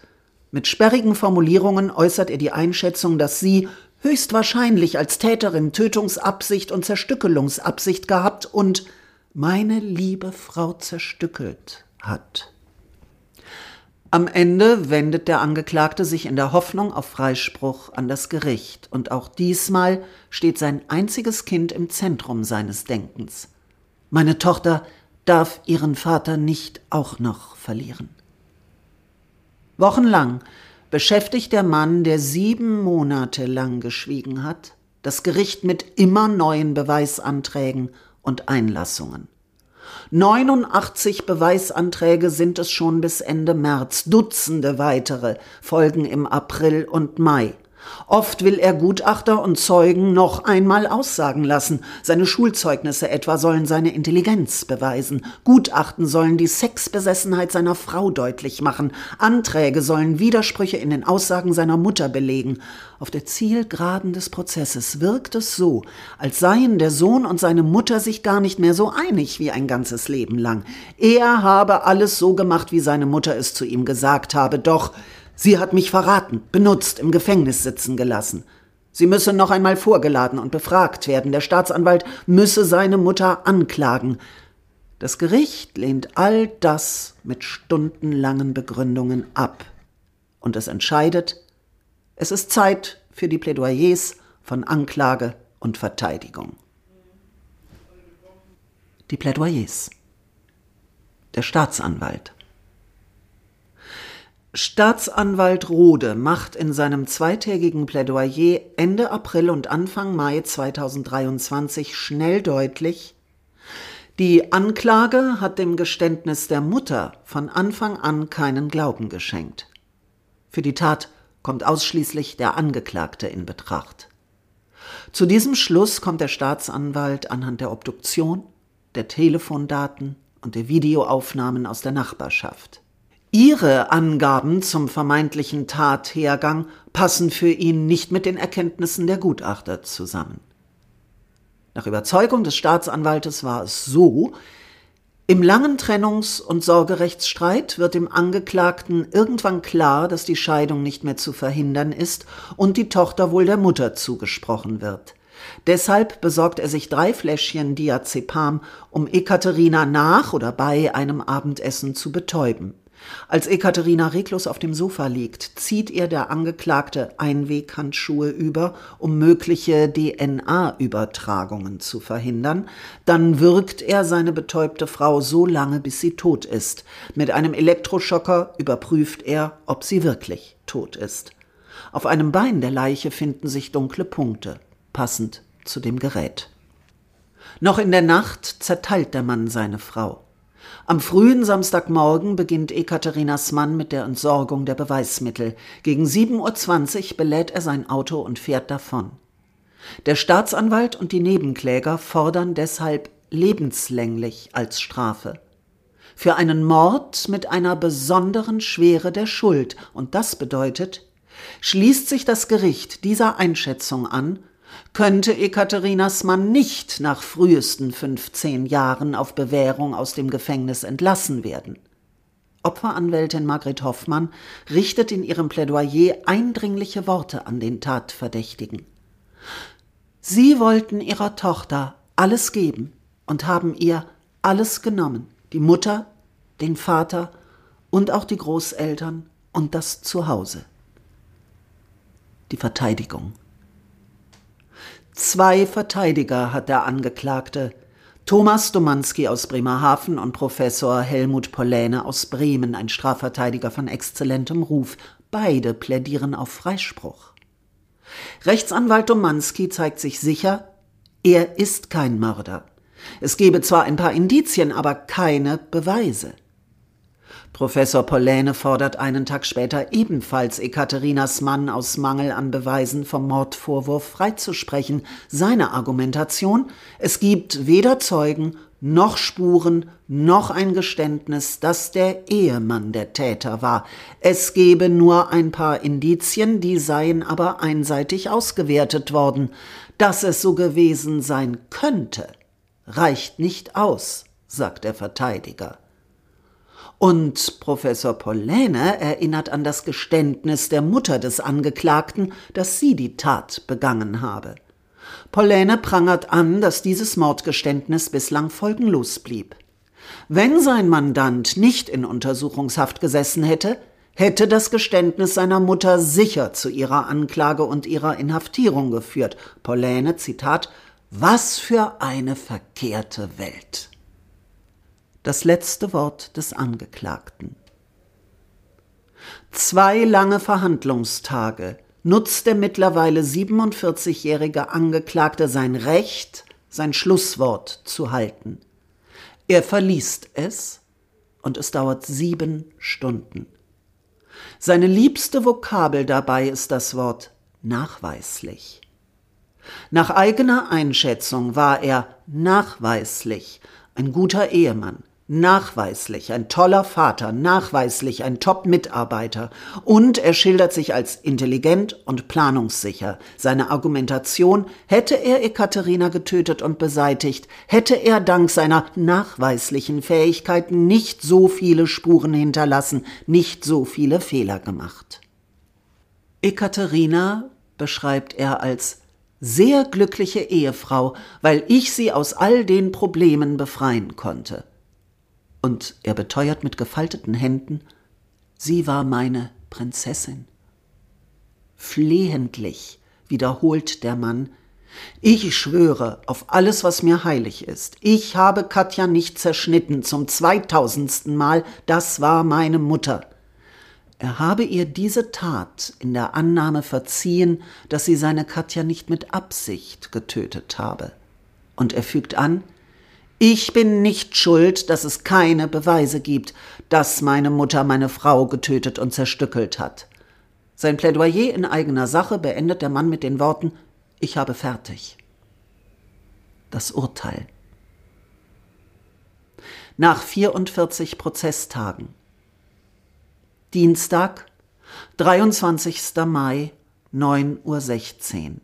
Mit sperrigen Formulierungen äußert er die Einschätzung, dass sie höchstwahrscheinlich als Täterin Tötungsabsicht und Zerstückelungsabsicht gehabt und meine liebe Frau zerstückelt hat. Am Ende wendet der Angeklagte sich in der Hoffnung auf Freispruch an das Gericht, und auch diesmal steht sein einziges Kind im Zentrum seines Denkens. Meine Tochter darf ihren Vater nicht auch noch verlieren. Wochenlang beschäftigt der Mann, der sieben Monate lang geschwiegen hat, das Gericht mit immer neuen Beweisanträgen und Einlassungen. 89 Beweisanträge sind es schon bis Ende März, Dutzende weitere folgen im April und Mai. Oft will er Gutachter und Zeugen noch einmal aussagen lassen. Seine Schulzeugnisse etwa sollen seine Intelligenz beweisen. Gutachten sollen die Sexbesessenheit seiner Frau deutlich machen. Anträge sollen Widersprüche in den Aussagen seiner Mutter belegen. Auf der Zielgeraden des Prozesses wirkt es so, als seien der Sohn und seine Mutter sich gar nicht mehr so einig wie ein ganzes Leben lang. Er habe alles so gemacht, wie seine Mutter es zu ihm gesagt habe, doch Sie hat mich verraten, benutzt, im Gefängnis sitzen gelassen. Sie müsse noch einmal vorgeladen und befragt werden. Der Staatsanwalt müsse seine Mutter anklagen. Das Gericht lehnt all das mit stundenlangen Begründungen ab. Und es entscheidet, es ist Zeit für die Plädoyers von Anklage und Verteidigung. Die Plädoyers. Der Staatsanwalt. Staatsanwalt Rode macht in seinem zweitägigen Plädoyer Ende April und Anfang Mai 2023 schnell deutlich, die Anklage hat dem Geständnis der Mutter von Anfang an keinen Glauben geschenkt. Für die Tat kommt ausschließlich der Angeklagte in Betracht. Zu diesem Schluss kommt der Staatsanwalt anhand der Obduktion, der Telefondaten und der Videoaufnahmen aus der Nachbarschaft. Ihre Angaben zum vermeintlichen Tathergang passen für ihn nicht mit den Erkenntnissen der Gutachter zusammen. Nach Überzeugung des Staatsanwaltes war es so, im langen Trennungs- und Sorgerechtsstreit wird dem Angeklagten irgendwann klar, dass die Scheidung nicht mehr zu verhindern ist und die Tochter wohl der Mutter zugesprochen wird. Deshalb besorgt er sich drei Fläschchen Diazepam, um Ekaterina nach oder bei einem Abendessen zu betäuben. Als Ekaterina reglos auf dem Sofa liegt, zieht ihr der Angeklagte Einweghandschuhe über, um mögliche DNA-Übertragungen zu verhindern. Dann wirkt er seine betäubte Frau so lange, bis sie tot ist. Mit einem Elektroschocker überprüft er, ob sie wirklich tot ist. Auf einem Bein der Leiche finden sich dunkle Punkte, passend zu dem Gerät. Noch in der Nacht zerteilt der Mann seine Frau. Am frühen Samstagmorgen beginnt Ekaterinas Mann mit der Entsorgung der Beweismittel. Gegen 7.20 Uhr belädt er sein Auto und fährt davon. Der Staatsanwalt und die Nebenkläger fordern deshalb lebenslänglich als Strafe. Für einen Mord mit einer besonderen Schwere der Schuld, und das bedeutet, schließt sich das Gericht dieser Einschätzung an könnte Ekaterinas Mann nicht nach frühesten 15 Jahren auf Bewährung aus dem Gefängnis entlassen werden. Opferanwältin Margret Hoffmann richtet in ihrem Plädoyer eindringliche Worte an den Tatverdächtigen. Sie wollten ihrer Tochter alles geben und haben ihr alles genommen, die Mutter, den Vater und auch die Großeltern und das Zuhause. Die Verteidigung. Zwei Verteidiger hat der Angeklagte. Thomas Domanski aus Bremerhaven und Professor Helmut Polläne aus Bremen, ein Strafverteidiger von exzellentem Ruf. Beide plädieren auf Freispruch. Rechtsanwalt Domanski zeigt sich sicher, er ist kein Mörder. Es gebe zwar ein paar Indizien, aber keine Beweise. Professor Polläne fordert einen Tag später ebenfalls Ekaterinas Mann aus Mangel an Beweisen vom Mordvorwurf freizusprechen. Seine Argumentation: Es gibt weder Zeugen noch Spuren noch ein Geständnis, dass der Ehemann der Täter war. Es gebe nur ein paar Indizien, die seien aber einseitig ausgewertet worden. Dass es so gewesen sein könnte, reicht nicht aus, sagt der Verteidiger. Und Professor Polläne erinnert an das Geständnis der Mutter des Angeklagten, dass sie die Tat begangen habe. Polläne prangert an, dass dieses Mordgeständnis bislang folgenlos blieb. Wenn sein Mandant nicht in Untersuchungshaft gesessen hätte, hätte das Geständnis seiner Mutter sicher zu ihrer Anklage und ihrer Inhaftierung geführt. Polläne, Zitat, was für eine verkehrte Welt das letzte Wort des Angeklagten. Zwei lange Verhandlungstage nutzt der mittlerweile 47-jährige Angeklagte sein Recht, sein Schlusswort zu halten. Er verliest es und es dauert sieben Stunden. Seine liebste Vokabel dabei ist das Wort nachweislich. Nach eigener Einschätzung war er nachweislich ein guter Ehemann, nachweislich ein toller Vater, nachweislich ein Top-Mitarbeiter und er schildert sich als intelligent und planungssicher. Seine Argumentation, hätte er Ekaterina getötet und beseitigt, hätte er dank seiner nachweislichen Fähigkeiten nicht so viele Spuren hinterlassen, nicht so viele Fehler gemacht. Ekaterina beschreibt er als sehr glückliche Ehefrau, weil ich sie aus all den Problemen befreien konnte und er beteuert mit gefalteten Händen, sie war meine Prinzessin. Flehentlich wiederholt der Mann, ich schwöre auf alles, was mir heilig ist. Ich habe Katja nicht zerschnitten zum zweitausendsten Mal, das war meine Mutter. Er habe ihr diese Tat in der Annahme verziehen, dass sie seine Katja nicht mit Absicht getötet habe. Und er fügt an, ich bin nicht schuld, dass es keine Beweise gibt, dass meine Mutter meine Frau getötet und zerstückelt hat. Sein Plädoyer in eigener Sache beendet der Mann mit den Worten Ich habe fertig. Das Urteil. Nach 44 Prozesstagen. Dienstag, 23. Mai, 9.16 Uhr.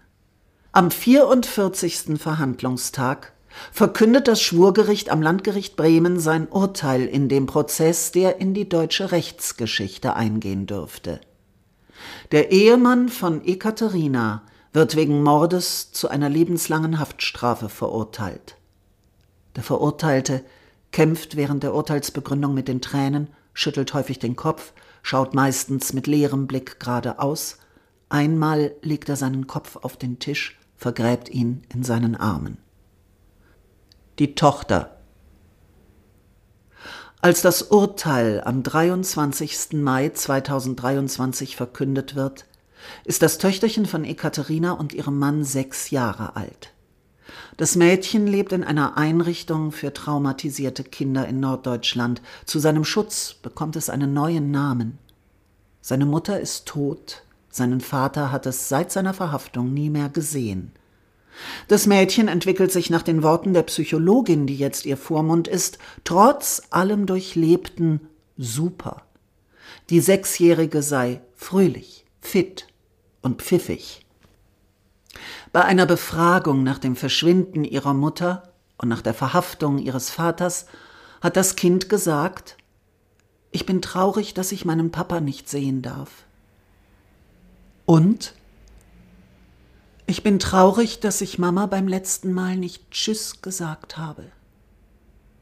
Am 44. Verhandlungstag verkündet das Schwurgericht am Landgericht Bremen sein Urteil in dem Prozess, der in die deutsche Rechtsgeschichte eingehen dürfte. Der Ehemann von Ekaterina wird wegen Mordes zu einer lebenslangen Haftstrafe verurteilt. Der Verurteilte kämpft während der Urteilsbegründung mit den Tränen, schüttelt häufig den Kopf, schaut meistens mit leerem Blick geradeaus, einmal legt er seinen Kopf auf den Tisch, vergräbt ihn in seinen Armen die Tochter. Als das Urteil am 23. Mai 2023 verkündet wird, ist das Töchterchen von Ekaterina und ihrem Mann sechs Jahre alt. Das Mädchen lebt in einer Einrichtung für traumatisierte Kinder in Norddeutschland. Zu seinem Schutz bekommt es einen neuen Namen. Seine Mutter ist tot, seinen Vater hat es seit seiner Verhaftung nie mehr gesehen. Das Mädchen entwickelt sich nach den Worten der Psychologin, die jetzt ihr Vormund ist, trotz allem Durchlebten super. Die Sechsjährige sei fröhlich, fit und pfiffig. Bei einer Befragung nach dem Verschwinden ihrer Mutter und nach der Verhaftung ihres Vaters hat das Kind gesagt, ich bin traurig, dass ich meinen Papa nicht sehen darf. Und ich bin traurig, dass ich Mama beim letzten Mal nicht Tschüss gesagt habe.